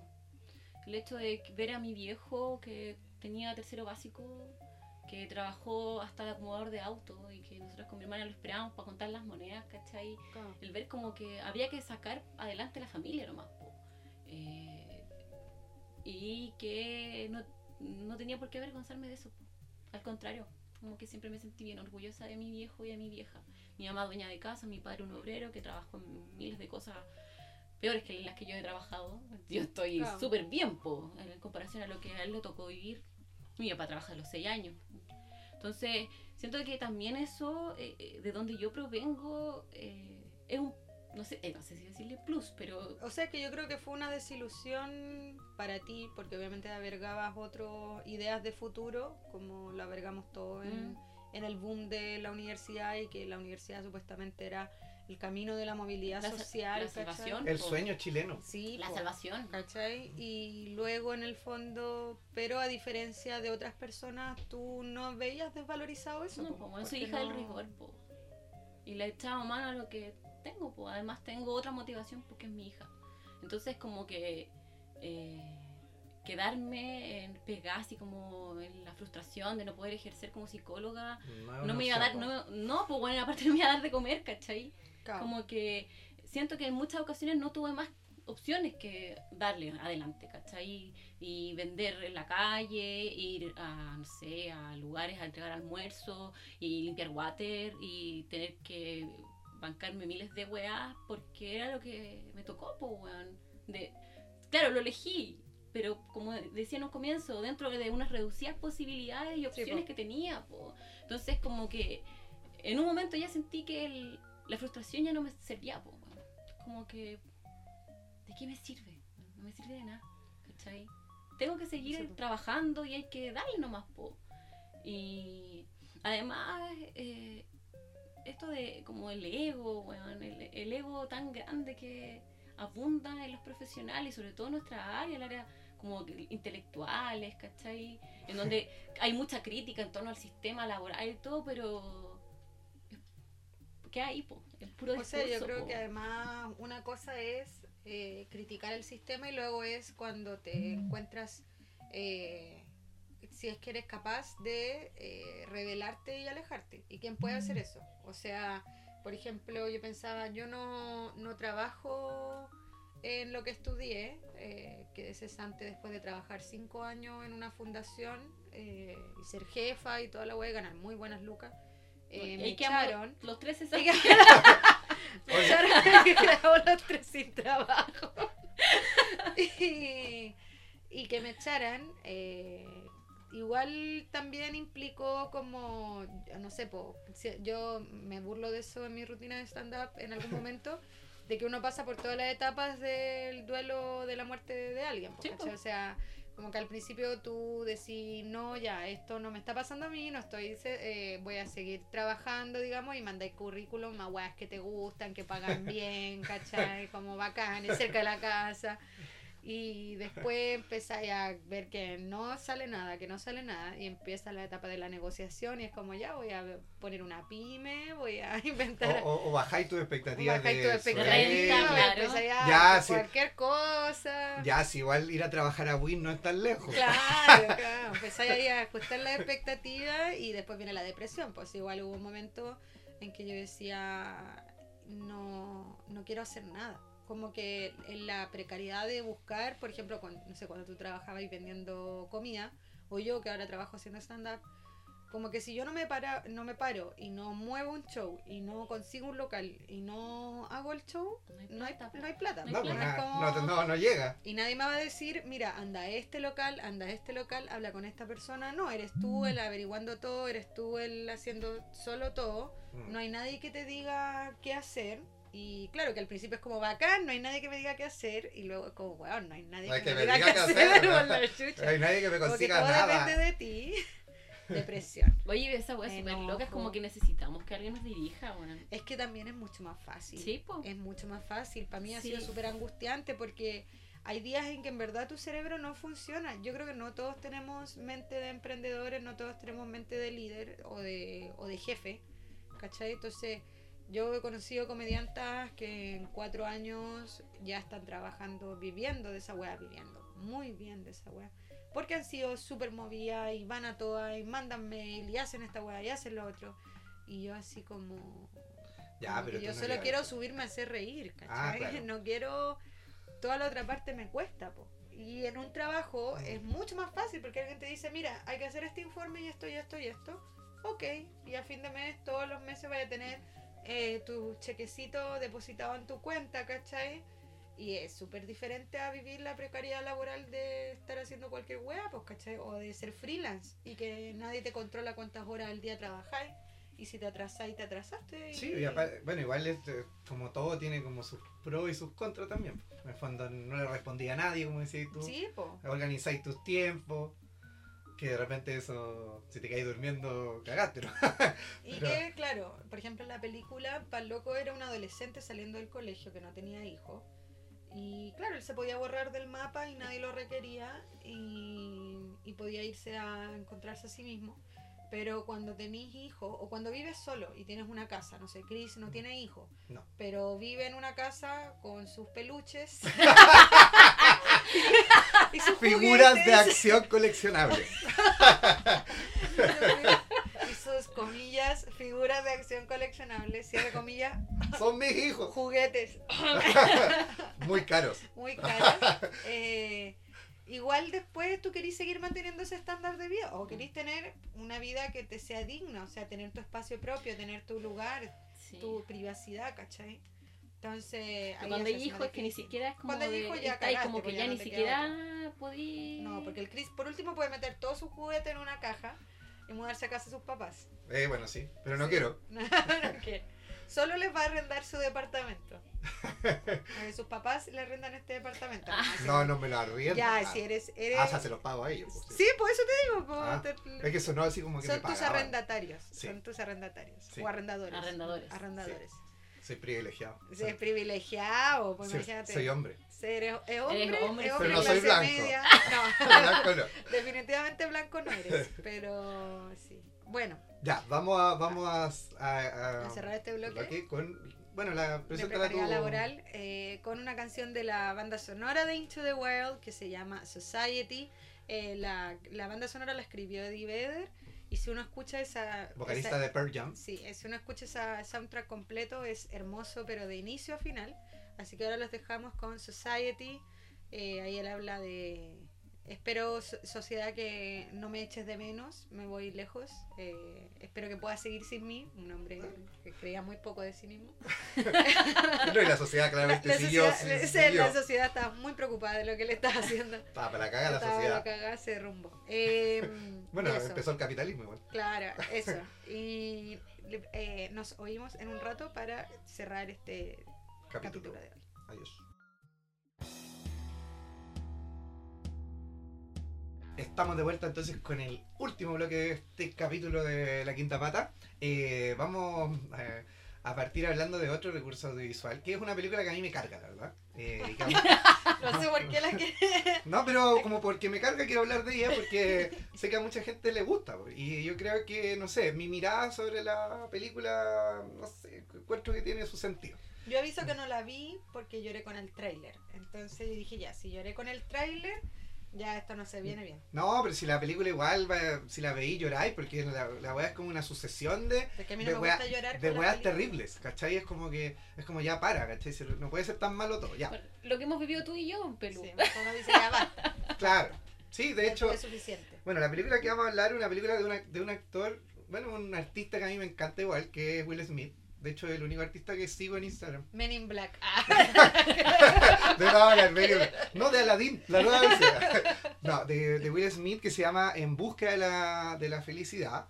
El hecho de ver a mi viejo que tenía tercero básico, que trabajó hasta de acomodador de auto y que nosotros con mi hermana lo esperábamos para contar las monedas, ¿cachai? El ver como que había que sacar adelante la familia nomás. Eh, y que no, no, tenía por qué avergonzarme de eso. Al contrario, como que siempre me sentí bien orgullosa de mi viejo y de mi vieja. Mi mamá dueña de casa, mi padre un obrero que trabajó en miles de cosas peores que las que yo he trabajado. Yo estoy súper bien, po, en comparación a lo que a él le tocó vivir. Mi papá trabaja a los seis años. Entonces, siento que también eso, eh, eh, de donde yo provengo, eh, es un no sé, no sé si decirle plus, pero... O sea que yo creo que fue una desilusión para ti, porque obviamente albergabas otras ideas de futuro, como lo albergamos todo en, en el boom de la universidad y que la universidad supuestamente era el camino de la movilidad social. La salvación. El sueño chileno. Sí. La salvación. ¿Cachai? Y luego en el fondo, pero a diferencia de otras personas, tú no veías desvalorizado eso. No, como soy hija del rigor, po. Y le he echado mano a lo que tengo, pues además tengo otra motivación porque es mi hija. Entonces como que eh, quedarme en pegada así como en la frustración de no poder ejercer como psicóloga, no, me iba a dar, no, no, pues bueno, aparte no me iba a dar de comer, ¿cachai? Como que siento que en muchas ocasiones no tuve más opciones que darle adelante, ¿cachai? Y vender en la calle, ir a, no sé, a lugares a entregar almuerzo y limpiar water y tener que bancarme miles de weas porque era lo que me tocó, pues, weón. De, claro, lo elegí, pero como decía en un comienzo, dentro de unas reducidas posibilidades y opciones que tenía, pues. Entonces, como que en un momento ya sentí que el, la frustración ya no me servía, po, como que, ¿de qué me sirve? No me sirve de nada, ¿cachai? Tengo que seguir trabajando y hay que darle nomás, po. Y además, eh, esto de como el ego, bueno, el, ego tan grande que abunda en los profesionales, sobre todo en nuestra área, el área como intelectuales, ¿cachai? En donde hay mucha crítica en torno al sistema laboral y todo, pero ¿qué hay? Po? El puro O sea, yo creo que además una cosa es eh, criticar el sistema y luego es cuando te mm. encuentras, eh, si es que eres capaz de eh, revelarte y alejarte. ¿Y quién puede hacer mm. eso? O sea, por ejemplo, yo pensaba, yo no, no trabajo en lo que estudié, eh, quedé cesante después de trabajar cinco años en una fundación y ser jefa y toda la web, ganar muy buenas lucas. Eh, me echaron. Los tres se me echaron los tres sin trabajo. y, que me echaran, eh, igual también implicó como, no sé, yo me burlo de eso en mi rutina de stand-up en algún momento, de que uno pasa por todas las etapas del duelo de la muerte de alguien. o sea, como que al principio tú decís, no, ya, esto no me está pasando a mí, no estoy, eh, voy a seguir trabajando, digamos, y mandáis currículum a weas que te gustan, que pagan bien, ¿cachai? Como bacanes, cerca de la casa. Y después empezáis a ver que no sale nada, que no sale nada, y empieza la etapa de la negociación y es como ya voy a poner una pyme, voy a inventar... O, bajáis tus expectativas bajáis tus expectativas, claro. ya, cualquier cosa. Ya, si igual ir a trabajar a Win no es tan lejos. Claro, claro, empezáis a ajustar las expectativas y después viene la depresión, pues igual hubo un momento en que yo decía, no, no quiero hacer nada como que en la precariedad de buscar, por ejemplo, no sé, cuando tú trabajabas vendiendo comida, o yo que ahora trabajo haciendo stand-up, como que si yo no me, para, no me paro y no muevo un show y no consigo un local y no hago el show, no hay, plata. No hay, plata. No, no, no, llega. Y nadie me va a decir, mira, anda a este local, anda a este local, habla con esta persona. No, eres tú el averiguando todo, eres tú el haciendo solo todo. Mm. No hay nadie que te diga qué hacer y claro que al principio es como bacán, no hay nadie que me diga qué hacer. Y luego es como, weón, no hay nadie que, me, diga, qué hacer. No hay nadie que me consiga todo nada. depende de ti. Depresión. Oye, esa weá súper loca, es como que necesitamos que alguien nos dirija, bueno. Es que también es mucho más fácil. Sí, Es mucho más fácil. Para mí ha sido súper angustiante porque hay días en que en verdad tu cerebro no funciona. Yo creo que no todos tenemos mente de emprendedores, no todos tenemos mente de líder o de, o de jefe. ¿Cachai? Entonces yo he conocido comediantas que en cuatro años ya están trabajando, viviendo de esa weá, viviendo muy bien de esa weá. Porque han sido súper movidas y van a todas y mandan mail y hacen esta weá y hacen lo otro. Y yo así como... Ya, pero yo solo quiero subirme a hacer reír, ah, ¿cachai? No quiero... Toda la otra parte me cuesta, po. Y en un trabajo es mucho más fácil porque alguien te dice, mira, hay que hacer este informe y esto y esto y esto. Ok, y a fin de mes, todos los meses vaya a tener eh, tu chequecito depositado en tu cuenta, ¿cachai? Y es súper diferente a vivir la precariedad laboral de estar haciendo cualquier wea, pues, ¿cachai? O de ser freelance y que nadie te controla cuántas horas al día trabajáis. Y si te atrasáis, te atrasaste. Sí, bueno, igual este, como todo tiene como sus pros y sus contras también. En el fondo no le respondía a nadie, como decís tú. Sí, pues. Organizáis tus tiempos que de repente eso, si te caes durmiendo, cagaste, ¿no? y que, claro, por ejemplo, en la película, Pal Loco era un adolescente saliendo del colegio que no tenía hijos. Y claro, él se podía borrar del mapa y nadie lo requería y, y podía irse a encontrarse a sí mismo. Pero cuando tenés hijos, o cuando vives solo y tienes una casa, no sé, Chris no tiene hijos, no. pero vive en una casa con sus peluches. Figuras de acción coleccionables. y sus comillas, figuras de acción coleccionables, cierre comillas. Son mis hijos. Juguetes. Muy caros. Muy caros. Eh, igual después tú querís seguir manteniendo ese estándar de vida o querís tener una vida que te sea digna, o sea, tener tu espacio propio, tener tu lugar, tu privacidad, ¿cachai? Entonces, cuando hay hijos es que ni siquiera es como cuando hay hijos ya como que ya, ni siquiera podí No, porque el Chris por último puede meter todo su juguete en una caja y mudarse a casa de sus papás. Eh, bueno, sí, pero no quiero. no, Solo les va a arrendar su departamento. sus papás le arrendan este departamento. Ah. No, no me lo arrendan. Ya, si eres, eres... Ah, o sea, se los pago a ellos. Pues, sí. por eso te digo. Pues, ah, Es que sonó así como que Son tus arrendatarios. Son tus arrendatarios. O arrendadores. Arrendadores. Arrendadores. Soy privilegiado. Soy privilegiado, pues imagínate. Soy hombre. Eres, hombre, eres hombre, pero no soy blanco. Media. No, blanco no. Definitivamente blanco no eres, pero sí. Bueno. Ya, vamos a, vamos a, a, cerrar este bloque. con, bueno, la presenta la laboral eh, con una canción de la banda sonora de Into the World que se llama Society. Eh, la, la, banda sonora la escribió Eddie Vedder y si uno escucha esa... Vocalista de Pearl Jam. Sí, si uno escucha esa soundtrack completo es hermoso, pero de inicio a final. Así que ahora los dejamos con Society. Eh, ahí él habla de... Espero, sociedad, que no me eches de menos, me voy lejos. Eh, espero que puedas seguir sin mí, un hombre que creía muy poco de sí mismo. no, y la sociedad claramente la, siguió, sociedad, La sociedad está muy preocupada de lo que le estás haciendo. Para, para cagar la sociedad. Para cagar ese rumbo. Eh, bueno, empezó el capitalismo igual. Claro, eso. Y eh, nos oímos en un rato para cerrar este capítulo, de hoy. Adiós. Estamos de vuelta entonces con el último bloque de este capítulo de La Quinta Pata. Eh, vamos eh, a partir hablando de otro recurso audiovisual, que es una película que a mí me carga, la verdad. Eh, no sé por qué la quiere. No, pero como porque me carga quiero hablar de ella porque sé que a mucha gente le gusta. Y yo creo que, no sé, mi mirada sobre la película, no sé, encuentro que tiene su sentido. Yo aviso que no la vi porque lloré con el tráiler. Entonces dije, ya, si lloré con el tráiler ya esto no se viene bien. No, pero si la película igual, si la veí lloráis, porque la, la weá es como una sucesión de, de, weas terribles, ¿cachai? Es como que, es como ya para, ¿cachai? No puede ser tan malo todo, ya. lo que hemos vivido tú y yo, Pelú. Sí, dice, ya va. claro, sí, de hecho. Es suficiente. Bueno, la película que vamos a hablar es una película de, una, de un actor, bueno, un artista que a mí me encanta igual, que es Will Smith. De hecho, el único artista que sigo en Instagram. Men in Black. de, no, no, de Aladdin, la nueva versión. No, de, de, Will Smith que se llama En busca de la, de la felicidad.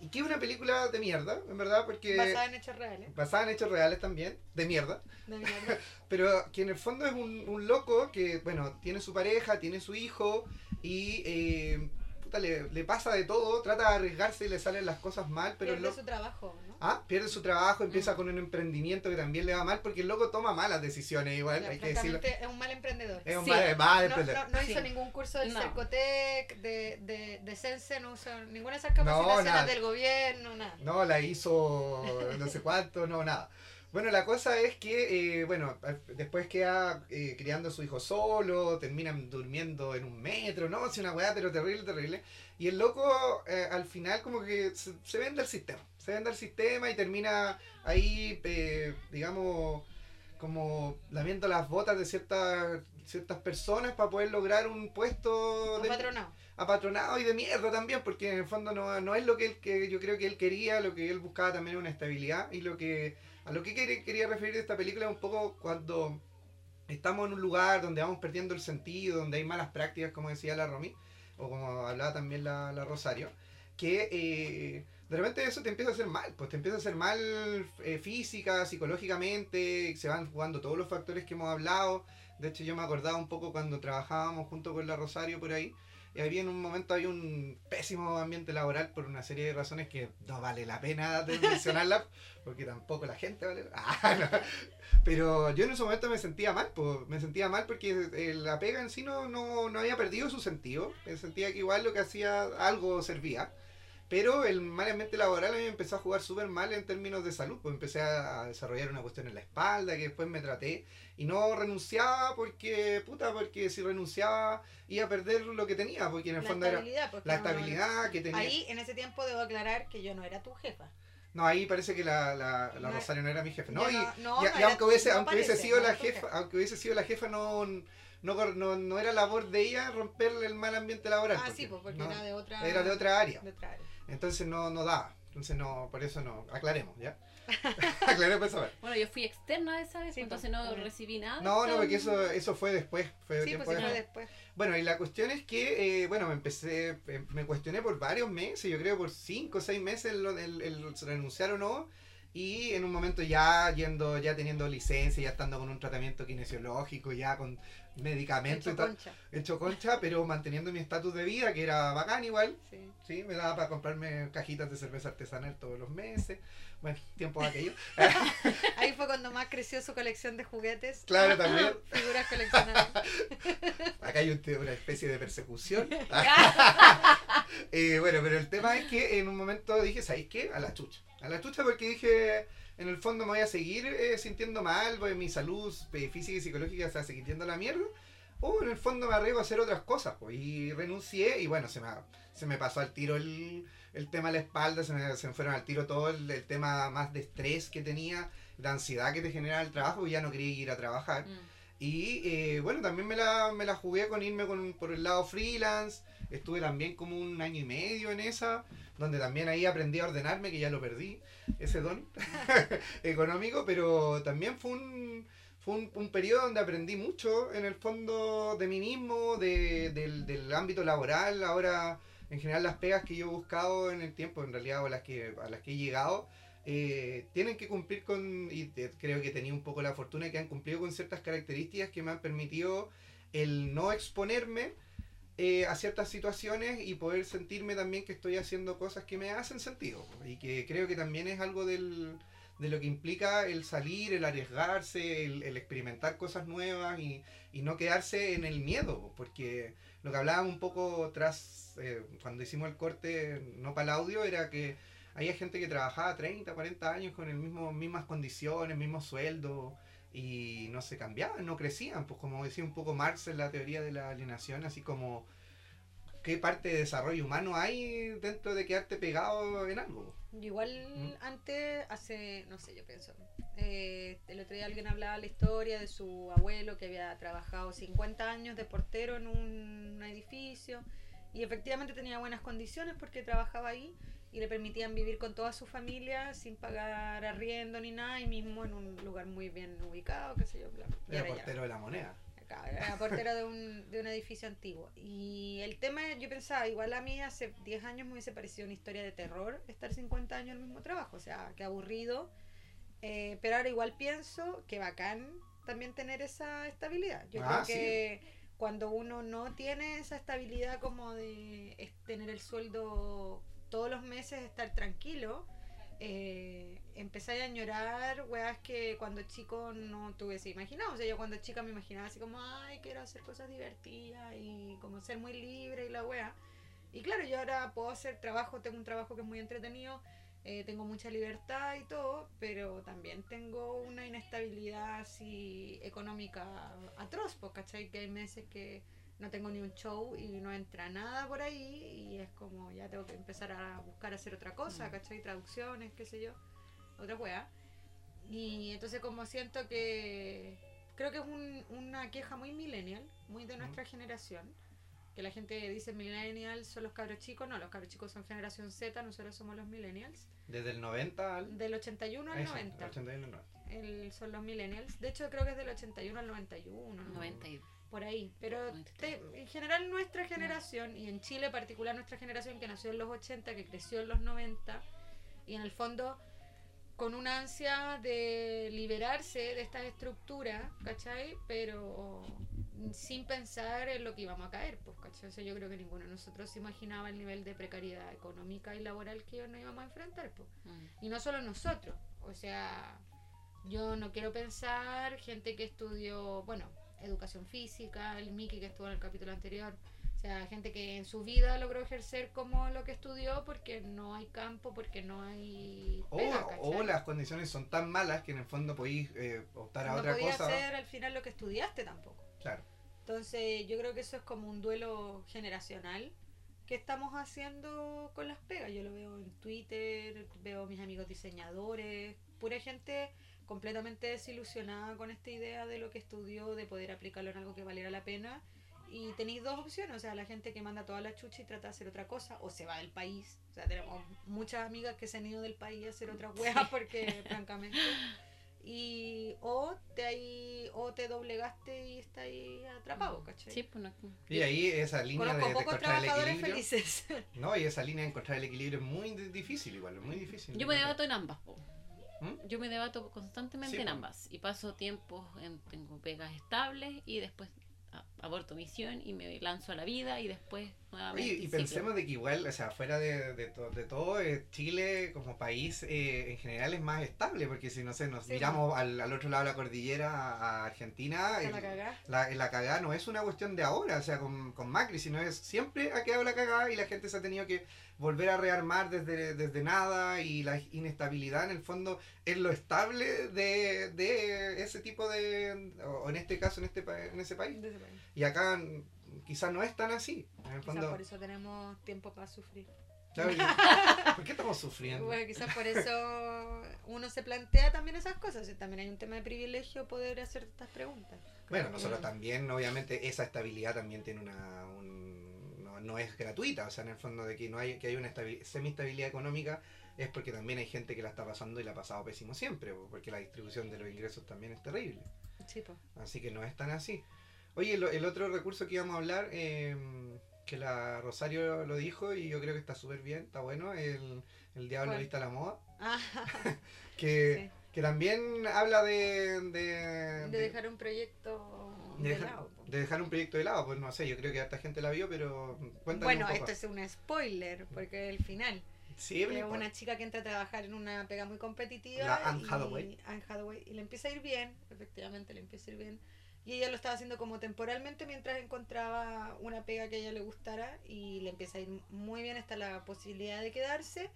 Y que es una película de mierda, en verdad, porque... Basada en hechos reales. Basada en hechos reales también, de mierda. De mierda. Pero que en el fondo es un, un loco que, bueno, tiene su pareja, tiene su hijo y... Eh, le, pasa de todo, trata de arriesgarse y le salen las cosas mal, pero... Pierde su trabajo, ¿no? Ah, pierde su trabajo, empieza mm. con un emprendimiento que también le va mal, porque el loco toma malas decisiones igual, hay que decirlo. Es un mal emprendedor. Es un mal, emprendedor. No, hizo ningún curso de Cercotec, de, de, de Sense, no usó ninguna de esas capacitaciones del gobierno, nada. No, la hizo no sé cuánto, no, nada. Bueno, la cosa es que, eh, bueno, después queda eh, criando a su hijo solo, terminan durmiendo en un metro, ¿no? Es una weá, pero terrible, terrible. Y el loco eh, al final como que se, vende el sistema, se vende el sistema y termina ahí, digamos, como lamiendo las botas de ciertas ciertas personas para poder lograr un puesto de apatronado. apatronado y de mierda también, porque en el fondo no, no es lo que, él, que yo creo que él quería, lo que él buscaba también una estabilidad y lo que a lo que quería referir de esta película es un poco cuando estamos en un lugar donde vamos perdiendo el sentido, donde hay malas prácticas, como decía la Romy, o como hablaba también la, Rosario, que eh, de repente eso te empieza a hacer mal, pues te empieza a hacer mal eh, física, psicológicamente, se van jugando todos los factores que hemos hablado. De hecho, yo me acordaba un poco cuando trabajábamos junto con la Rosario por ahí, y ahí en un momento hay un pésimo ambiente laboral por una serie de razones que no vale la pena mencionarla, porque tampoco la gente vale. Ah, Pero yo en ese momento me sentía mal, pues, me sentía mal porque eh, la pega en sí no, no, no había perdido su sentido, me sentía que igual lo que hacía algo servía. Pero el mal ambiente laboral a mí me empezó a jugar súper mal en términos de salud, pues empecé a desarrollar una cuestión en la espalda que después me traté y no renunciaba porque, puta, porque si renunciaba iba a perder lo que tenía, porque en el fondo era la estabilidad que tenía. Ahí en ese tiempo debo aclarar que yo no era tu jefa. No, ahí parece que la, la, la Rosario no era mi jefa. No, y, aunque hubiese, aunque hubiese sido la jefa, aunque hubiese sido la jefa, no, no, no, no, era labor de ella romperle el mal ambiente laboral. Ah, sí, pues, porque era de otra, era de otra área. De otra área. Entonces no, no daba. Entonces no, por eso no, aclaremos, ¿ya? aclaremos eso. Bueno, yo fui externa esa vez, entonces no recibí nada. No, no, porque eso, eso fue después. Fue sí, pues fue después. Bueno, y la cuestión es que, eh, bueno, me empecé, eh, me cuestioné por varios meses, yo creo por cinco o seis meses el, el, el renunciar o no. Y en un momento ya yendo, ya teniendo licencia, ya estando con un tratamiento kinesiológico, ya con medicamentos hecho concha. hecho concha, pero manteniendo mi estatus de vida, que era bacán igual. Sí. sí. Me daba para comprarme cajitas de cerveza artesanal todos los meses. Bueno, tiempo aquello. Y fue cuando más creció su colección de juguetes. Claro, también. Figuras coleccionables. Acá hay una especie de persecución. eh, bueno, pero el tema es que en un momento dije, ¿sabéis qué? A la chucha. A la chucha porque dije, en el fondo me voy a seguir eh, sintiendo mal, voy, mi salud eh, física y psicológica se va a seguir la mierda. O en el fondo me arriesgo a hacer otras cosas, pues. Y renuncié y bueno, se me, se me pasó al tiro el, el tema de la espalda, se me, se me fueron al tiro todo el, tema más de estrés que tenía, de ansiedad que te genera el trabajo, y ya no quería ir a trabajar. Mm. Y eh, bueno, también me la, me la jugué con irme con, por el lado freelance, estuve también como un año y medio en esa, donde también ahí aprendí a ordenarme, que ya lo perdí, ese don económico, pero también fue un, fue un, un, periodo donde aprendí mucho en el fondo de mí mismo, de, del, del ámbito laboral, ahora en general las pegas que yo he buscado en el tiempo, en realidad, o las que, a las que he llegado, eh, tienen que cumplir con, y creo que tenía un poco la fortuna que han cumplido con ciertas características que me han permitido el no exponerme eh, a ciertas situaciones y poder sentirme también que estoy haciendo cosas que me hacen sentido. Y que creo que también es algo del, de lo que implica el salir, el arriesgarse, el, experimentar cosas nuevas y, y, no quedarse en el miedo, porque lo que hablábamos un poco tras, eh, cuando hicimos el corte, no para el audio, era que había gente que trabajaba 30, 40 años con el mismo, mismas condiciones, mismo sueldo, y no se cambiaban, no crecían, pues como decía un poco Marx en la teoría de la alienación, así como qué parte de desarrollo humano hay dentro de quedarte pegado en algo. Igual ¿Mm? antes, hace, no sé, yo pienso, eh, el otro día alguien hablaba la historia de su abuelo que había trabajado 50 años de portero en un, edificio y efectivamente tenía buenas condiciones porque trabajaba ahí y le permitían vivir con toda su familia sin pagar arriendo ni nada y mismo en un lugar muy bien ubicado, qué sé yo. Era portero de la moneda. era portero de un, de un edificio antiguo. Y el tema, yo pensaba, igual a mí hace 10 años me hubiese parecido una historia de terror estar 50 años en el mismo trabajo, o sea, qué aburrido eh, pero ahora igual pienso que bacán también tener esa estabilidad. Yo creo ah, que cuando uno no tiene esa estabilidad como de tener el sueldo todos los meses, estar tranquilo, eh, empecé a añorar weas que cuando chico no tuviese imaginado. O sea, yo cuando chica me imaginaba así como, ay, quiero hacer cosas divertidas y como ser muy libre y la wea. Y claro, yo ahora puedo hacer trabajo, tengo un trabajo que es muy entretenido eh, tengo mucha libertad y todo, pero también tengo una inestabilidad así económica atroz, ¿cachai? Que hay meses que no tengo ni un show y no entra nada por ahí y es como ya tengo que empezar a buscar hacer otra cosa, mm. ¿cachai? Traducciones, qué sé yo, otra wea. Y entonces como siento que creo que es un, una queja muy millennial, muy de nuestra generación que la gente dice millennials son los cabros chicos, no, los cabros chicos son generación Z, nosotros somos los millennials. Desde el 90 al... Del 81 al 90. 81 al 90. El, son los millennials. De hecho, creo que es del 81 al 91. 90. Por ahí. Pero en general nuestra generación, y en Chile en particular nuestra generación que nació en los 80, que creció en los 90, y en el fondo con una ansia de liberarse de estas estructuras, ¿cachai? Pero sin pensar en lo que íbamos a caer, pues, ¿cachai? yo creo que ninguno de nosotros se imaginaba el nivel de precariedad económica y laboral que nos íbamos a enfrentar, pues. Mm. Y no solo nosotros, o sea, yo no quiero pensar gente que estudió, bueno, educación física, el Miki que estuvo en el capítulo anterior, o sea, gente que en su vida logró ejercer como lo que estudió porque no hay campo, porque no hay... o, las condiciones son tan malas que en el fondo podéis eh, optar a otra cosa. No hacer al final lo que estudiaste tampoco. Claro. Entonces yo creo que eso es como un duelo generacional que estamos haciendo con las pegas. Yo lo veo en Twitter, veo a mis amigos diseñadores, pura gente completamente desilusionada con esta idea de lo que estudió, de poder aplicarlo en algo que valiera la pena. Y tenéis dos opciones, o sea, la gente que manda toda la chucha y trata de hacer otra cosa, o se va del país. O sea, tenemos muchas amigas que se han ido del país a hacer otra hueá porque, francamente y o te ahí o te doblegaste y está ahí atrapado, ¿cachai? Sí, pues Y ahí esa línea de, encontrar el equilibrio. Felices. No, y esa línea de encontrar el equilibrio es muy difícil igual, es muy difícil. Yo me debato en ambas, po. ¿Mm? Yo me debato constantemente en ambas y paso tiempos en tengo pegas estables y después aborto misión y me lanzo a la vida y después nuevamente. y pensemos de que igual, o sea, fuera de, de, de todo, eh, Chile como país eh, en general es más estable, porque si no sé, nos miramos al, al, otro lado de la cordillera, a Argentina, la, la, cagada no es una cuestión de ahora, o sea, con, con Macri, sino es siempre ha quedado la cagada y la gente se ha tenido que volver a rearmar desde, desde nada y la inestabilidad en el fondo es lo estable de, de ese tipo de, o en este caso en, este, en ese país. Y acá quizás no es tan así. En el fondo, por eso tenemos tiempo para sufrir. ¿Por qué estamos sufriendo? Bueno, quizás por eso uno se plantea también esas cosas. También hay un tema de privilegio poder hacer estas preguntas. Bueno, nosotros también, obviamente, esa estabilidad también tiene una, no es gratuita, o sea, en el fondo de que no hay que hay una semi-estabilidad económica es porque también hay gente que la está pasando y la ha pasado pésimo siempre, porque la distribución de los ingresos también es terrible. Sí, Así que no es tan así. Oye, el, otro recurso que íbamos a hablar, em, que la Rosario lo dijo y yo creo que está súper bien, está bueno, el, el Diablo Vista a la Moda. Ah. que, que también habla de, de, de dejar un proyecto de, dejar, un proyecto de lado, pues no sé, yo creo que harta gente la vio, pero Bueno, esto es un spoiler, porque el final. Sí, es una chica que entra a trabajar en una pega muy competitiva. La Anne Hathaway. Y le empieza a ir bien, efectivamente le empieza a ir bien. Y ella lo estaba haciendo como temporalmente mientras encontraba una pega que a ella le gustara y le empieza a ir muy bien, está la posibilidad de quedarse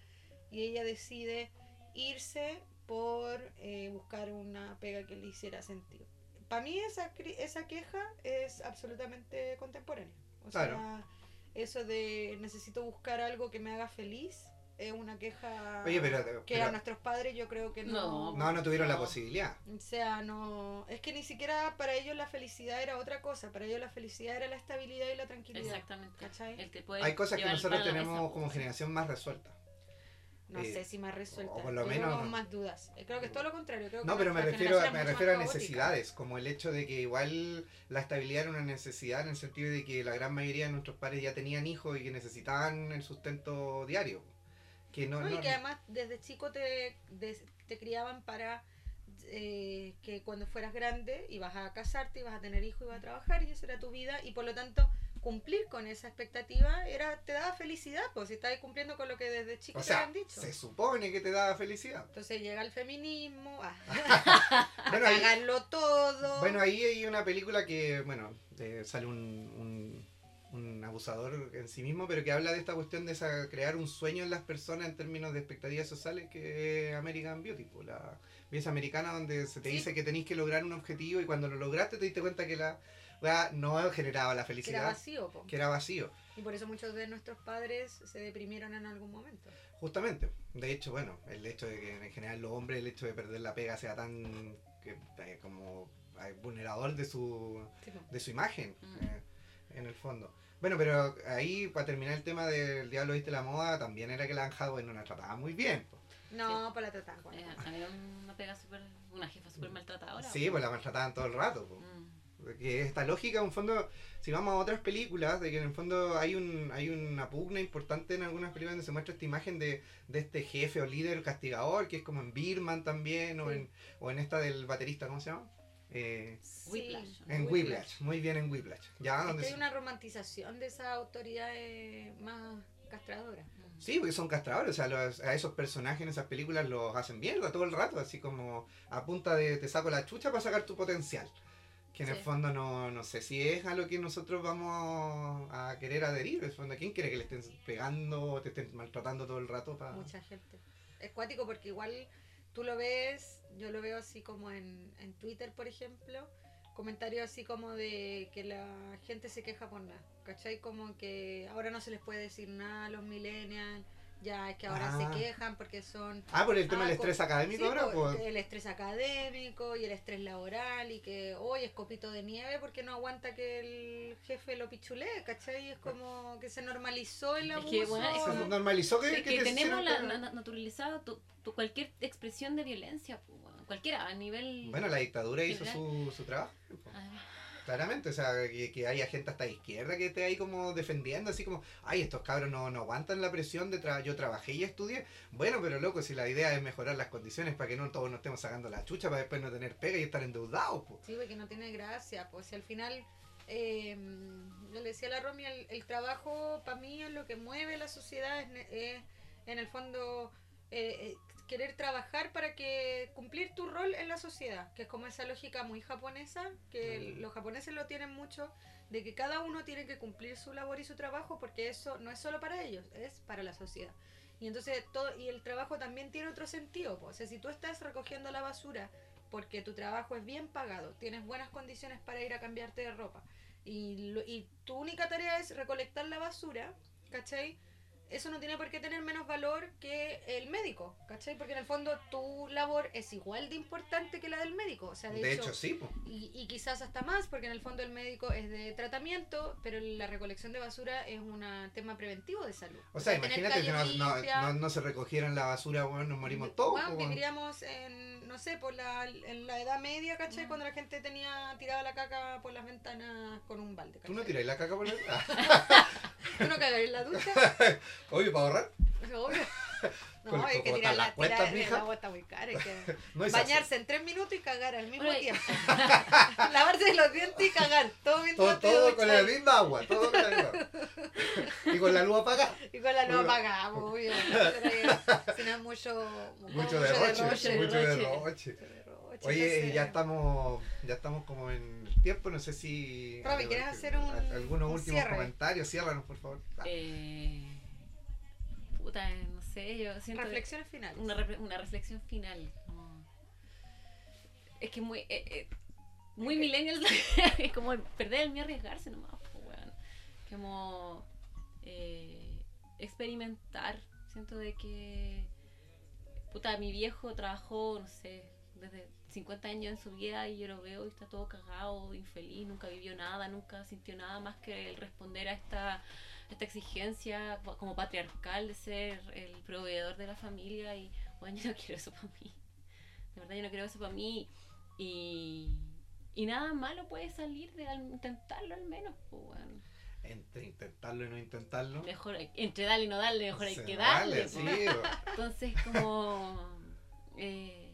y ella decide irse por eh, buscar una pega que le hiciera sentido para mí esa, esa queja es absolutamente contemporánea. O sea, eso de necesito buscar algo que me haga feliz es una queja que a nuestros padres yo creo que no no no tuvieron la posibilidad o sea no es que ni siquiera para ellos la felicidad era otra cosa para ellos la felicidad era la estabilidad y la tranquilidad exactamente hay cosas que nosotros tenemos como generación más resueltas no eh, sé si más resuelta. O por lo menos. más dudas. Eh, creo que es todo lo contrario. no, pero me refiero, me refiero a necesidades, como el hecho de que igual la estabilidad era una necesidad en el sentido de que la gran mayoría de nuestros padres ya tenían hijos y que necesitaban el sustento diario. Que no, y que además desde chico te, te criaban para eh, que cuando fueras grande ibas a casarte, ibas a tener hijos, ibas a trabajar y esa era tu vida y por lo tanto cumplir con esa expectativa era te daba felicidad, pues si estabas cumpliendo con lo que desde chico te habían dicho. Se supone que te daba felicidad. Entonces llega el feminismo, a, bueno, todo. Bueno, ahí hay una película que, bueno, sale un, un, abusador en sí mismo, pero que habla de esta cuestión de esa, crear un sueño en las personas en términos de expectativas sociales, que es American Beauty, pues, la belleza americana donde se te dice que tenéis que lograr un objetivo y cuando lo lograste te diste cuenta que la no generaba la felicidad. Que era vacío. Que era vacío. Y por eso muchos de nuestros padres se deprimieron en algún momento. Justamente. De hecho, bueno, el hecho de que en general los hombres, el hecho de perder la pega sea tan eh, como eh, vulnerador de su, de su imagen, mm. eh, en el fondo. Bueno, pero ahí, para terminar el tema del Diablo Viste la Moda, también era que la Anjado no la trataba muy bien. No, pues la trataban. Bueno. una pega super, una jefa súper maltratadora. Sí, pues la maltrataban todo el rato. Mm. Que esta lógica, en fondo, si vamos a otras películas, de que en el fondo hay un hay una pugna importante en algunas películas donde se muestra esta imagen de, este jefe o líder castigador, que es como en Birman también, o, en, o en esta del baterista, ¿cómo se llama? Eh, En Whiplash, muy bien en Whiplash. Ya, hay una romantización de esa autoridad más castradora. Sí, porque son castradores, o sea, a esos personajes en esas películas los hacen mierda todo el rato, así como a punta de te saco la chucha para sacar tu potencial. Que en el fondo no, no sé si es a lo que nosotros vamos a querer adherir. En el fondo, ¿quién quiere que le estén pegando o te estén maltratando todo el rato? Para... Mucha gente. Es cuático porque igual tú lo ves, yo lo veo así como en, en Twitter, por ejemplo, comentarios así como de que la gente se queja por nada, ¿cachai? Como que ahora no se les puede decir nada a los millennials, ya es que ahora se ah. quejan porque son... Ah, por el tema del ah, estrés académico ahora. Pues, el estrés académico y el estrés laboral y que hoy es copito de nieve porque no aguanta que el jefe lo pichulee, ¿cachai? Es como que se normalizó el abuso. Es que, se normalizó que, que, tenemos la, naturalizado tu, cualquier expresión de violencia, cualquiera, a nivel... Bueno, la dictadura hizo su, su trabajo. Claramente, o sea, que, haya gente hasta izquierda que esté ahí como defendiendo, así como, ay, estos cabros no, no aguantan la presión de tra yo trabajé y estudié. Bueno, pero loco, si la idea es mejorar las condiciones para que no todos nos estemos sacando la chucha para después no tener pega y estar endeudados, pues. Sí, porque no tiene gracia, pues si al final, eh, yo le decía la Romy, el, trabajo para mí es lo que mueve la sociedad, es, en el fondo... Eh, eh querer trabajar para que cumplir tu rol en la sociedad, que es como esa lógica muy japonesa, que mm. los japoneses lo tienen mucho, de que cada uno tiene que cumplir su labor y su trabajo, porque eso no es solo para ellos, es para la sociedad. Y entonces todo, y el trabajo también tiene otro sentido, o sea, si tú estás recogiendo la basura porque tu trabajo es bien pagado, tienes buenas condiciones para ir a cambiarte de ropa, y, y tu única tarea es recolectar la basura, ¿cachai? Eso no tiene por qué tener menos valor que el médico, ¿cachai? Porque en el fondo tu labor es igual de importante que la del médico. O sea, de, hecho, sí. Y, quizás hasta más, porque en el fondo el médico es de tratamiento, pero la recolección de basura es un tema preventivo de salud. O sea, imagínate que no, se recogieran la basura, bueno, nos morimos todos. Bueno, viviríamos en, no sé, por la, en la Edad Media, ¿cachai? Mm. Cuando la gente tenía tirada la caca por las ventanas con un balde. ¿Tú no tiráis la caca por la ventana? ¿Tú no en la ducha? Oye, ¿para ahorrar? Obvio. No, hay que tirar la, tirar, el agua está muy cara. Hay que bañarse en tres minutos y cagar al mismo tiempo. Lavarse los dientes y cagar. Todo Todo, todo con la misma agua. Todo con la misma Y con la luz apagada. Y con la luz apagada, obvio. Si no es mucho, mucho, derroche, Mucho derroche. Oye, ya estamos, ya estamos como en tiempo, no sé si... Robbie, ¿quieres hacer un Algunos últimos comentarios, ciérranos por favor. Eh, puta, no sé, yo siento... Reflexiones finales. Una, una reflexión final. Es que muy... Eh, eh, muy millennial es como perder el miedo a arriesgarse nomás, pues, Como eh, experimentar. Siento de que puta, mi viejo trabajó, no sé, desde 50 años en su vida y yo lo veo y está todo cagado, infeliz, nunca vivió nada, nunca sintió nada más que el responder a esta, esta exigencia como patriarcal de ser el proveedor de la familia y bueno, yo no quiero eso para mí. De verdad yo no quiero eso para mí y, y nada malo puede salir de intentarlo al menos, pues bueno entre intentarlo y no intentarlo. Mejor, entre darle y no darle, mejor hay que darle. sí, Entonces, como eh,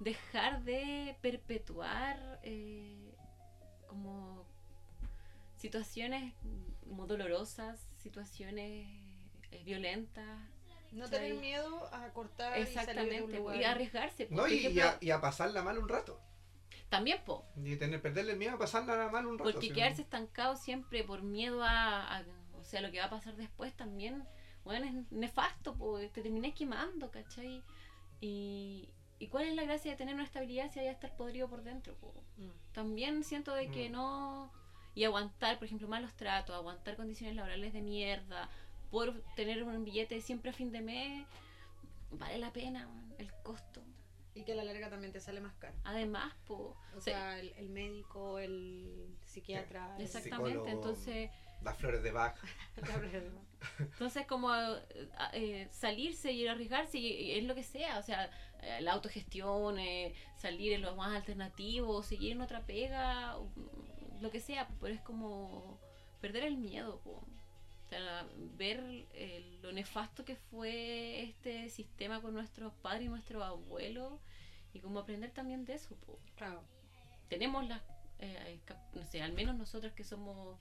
dejar de perpetuar eh, como situaciones como dolorosas, situaciones eh, violentas. No tener miedo a cortar Exactamente, y, arriesgarse. No, y, a, pasarla mal un rato. También, po. Y tener, perderle el miedo a pasarla mal un rato. Porque quedarse estancado siempre por miedo a, o sea, lo que va a pasar después también, bueno, es nefasto, pues te terminé quemando, ¿cachai? Y, ¿Y cuál es la gracia de tener una estabilidad si hay estar podrido por dentro? Mm. También siento de que mm. no... Y aguantar, por ejemplo, malos tratos, aguantar condiciones laborales de mierda, por tener un billete siempre a fin de mes, vale la pena el costo. Y que a la larga también te sale más caro. Además, pues... O sea, el, médico, el psiquiatra. Exactamente, entonces Las flores de Bach. Entonces, como eh, salirse y arriesgarse, y, es lo que sea, o sea, eh, la autogestión, eh, salir en lo más alternativo, seguir en otra pega, lo que sea, pero es como perder el miedo, o sea, ver lo nefasto que fue este sistema con nuestros padres y nuestros abuelos, y como aprender también de eso. Claro. Tenemos las, no sé, al menos nosotros que somos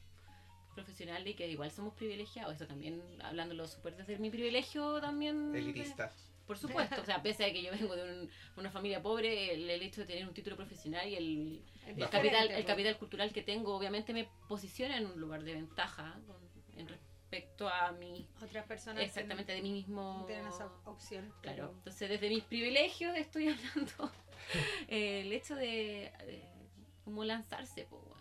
profesionales y que igual somos privilegiados. Esto también, hablándolo súper desde mi privilegio también. Elitista. por supuesto, o sea, pese a que yo vengo de una familia pobre, el, hecho de tener un título profesional y el, el, capital, el capital cultural que tengo, obviamente me posiciona en un lugar de ventaja en respecto a mi otras personas exactamente de mí mismo tienen esa opción claro entonces desde mis privilegios estoy hablando el hecho de, como lanzarse pues bueno.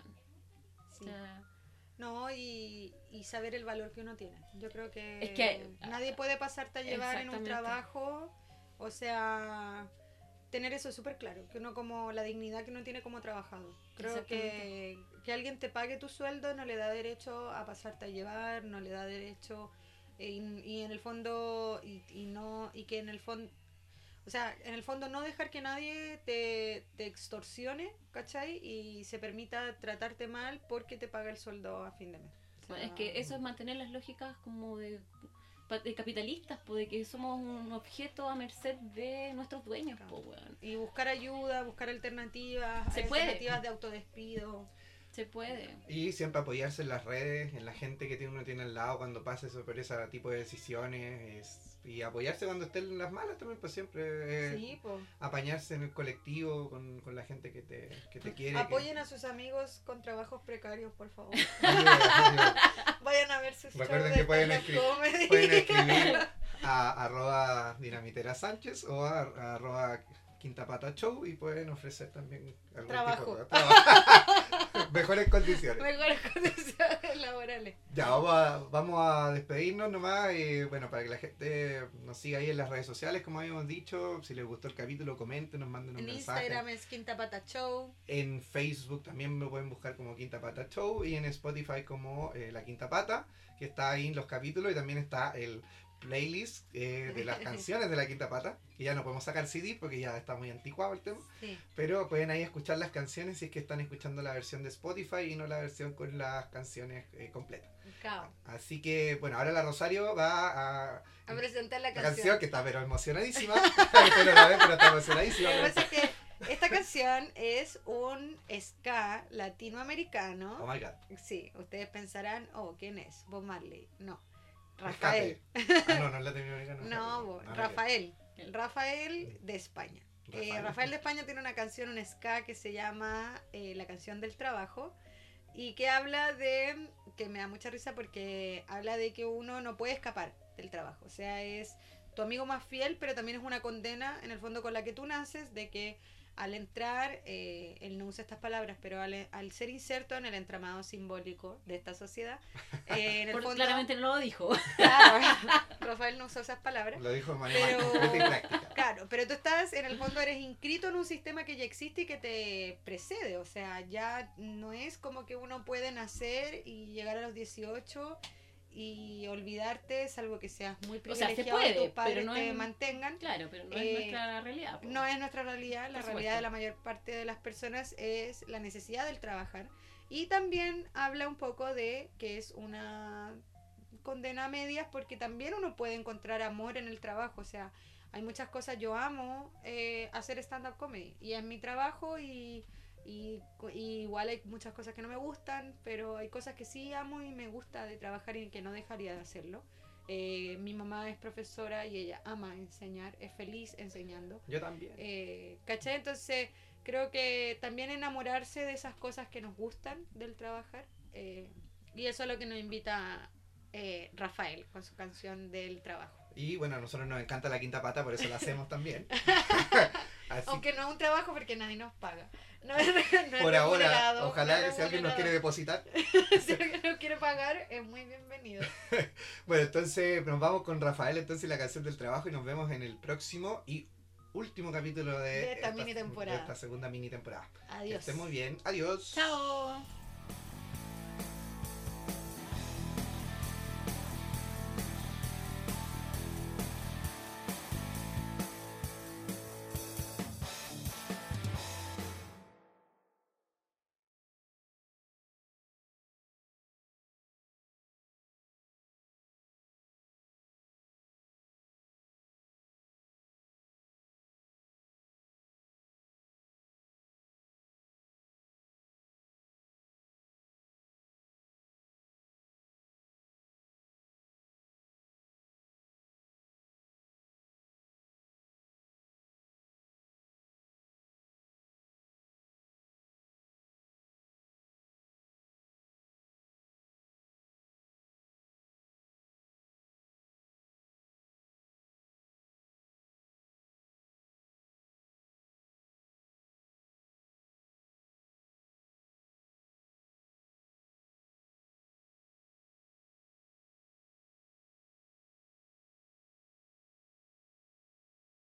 No, y, saber el valor que uno tiene. Yo creo que, nadie puede pasarte a llevar en un trabajo, o sea, tener eso súper claro, que uno como la dignidad que uno tiene como trabajador. Creo que, que alguien te pague tu sueldo no le da derecho a pasarte a llevar, no le da derecho eh, y, en el fondo y, y no y que en el fondo o sea, en el fondo no dejar que nadie te, te extorsione, ¿cachai? Y se permita tratarte mal porque te paga el sueldo a fin de mes. es que eso es mantener las lógicas como de, de capitalistas, pues, de que somos un objeto a merced de nuestros dueños. Pues, y buscar ayuda, buscar alternativas, se alternativas de autodespido. Se puede. Y siempre apoyarse en las redes, en la gente que uno tiene al lado cuando pase por ese tipo de decisiones. Es y apoyarse cuando estén las malas también, pues siempre sí, apañarse en el colectivo con, con la gente que te, que te quiere. Apoyen a sus amigos con trabajos precarios, por favor. Vayan a ver sus Recuerden que pueden, escribir, pueden escribir a arroba dinamitera Sánchez o a, arroba Quinta Pata Show y pueden ofrecer también algún trabajo. tipo de trabajo. Mejores condiciones. Mejores condiciones laborales. Ya, vamos a, vamos a despedirnos nomás. Y bueno, para que la gente nos siga ahí en las redes sociales, como habíamos dicho. Si les gustó el capítulo, comenten, nos manden un mensaje. En Instagram es Quinta Pata Show. En Facebook también me pueden buscar como Quinta Pata Show. Y en Spotify como eh, La Quinta Pata, que está ahí en los capítulos. Y también está el playlist eh, de las canciones de la Quinta Pata, que ya no podemos sacar CD porque ya está muy anticuado el tema, pero pueden ahí escuchar las canciones si es que están escuchando la versión de Spotify y no la versión con las canciones eh, completas. Así que, bueno, ahora la Rosario va a, a presentar la, canción. que está pero emocionadísima, pero la pero está emocionadísima. que esta canción es un ska latinoamericano. Oh my god. Sí, ustedes pensarán, oh, ¿quién es? Bob Marley. No. Rafael. Ah, no, no es latinoamericano. no, ah, Rafael. Rafael de España. Eh, Rafael. de España tiene una canción, un ska que se llama eh, La canción del trabajo y que habla de, que me da mucha risa porque habla de que uno no puede escapar del trabajo. O sea, es tu amigo más fiel, pero también es una condena en el fondo con la que tú naces de que al entrar, eh, él no usa estas palabras, pero al, ser inserto en el entramado simbólico de esta sociedad, eh, en el fondo, claramente no lo dijo. Claro, Rafael no usó esas palabras. Lo dijo de manera pero. Claro, pero tú estás, en el fondo eres inscrito en un sistema que ya existe y que te precede, o sea, ya no es como que uno puede nacer y llegar a los 18 y olvidarte, es algo que seas muy privilegiado, o sea, tus padres no te mantengan. Claro, pero no es eh, nuestra realidad. No es nuestra realidad, la realidad de la mayor parte de las personas es la necesidad del trabajar. Y también habla un poco de que es una condena a medias porque también uno puede encontrar amor en el trabajo, o sea, hay muchas cosas, yo amo eh, hacer stand-up comedy y es mi trabajo y y, igual hay muchas cosas que no me gustan, pero hay cosas que sí amo y me gusta de trabajar y que no dejaría de hacerlo. Eh, mi mamá es profesora y ella ama enseñar, es feliz enseñando. Yo también. Eh, ¿Caché? Entonces creo que también enamorarse de esas cosas que nos gustan del trabajar. Eh, y eso es lo que nos invita eh, Rafael con su canción del trabajo. Y bueno, a nosotros nos encanta la quinta pata, por eso la hacemos también. Aunque no es un trabajo porque nadie nos paga. Por ahora, ojalá que si alguien nos quiere depositar. si alguien nos quiere pagar, es muy bienvenido. bueno, entonces nos vamos con Rafael, entonces la canción del trabajo y nos vemos en el próximo y último capítulo de, esta, mini temporada. esta segunda mini temporada. Adiós. Que estén muy bien. Adiós. Chao.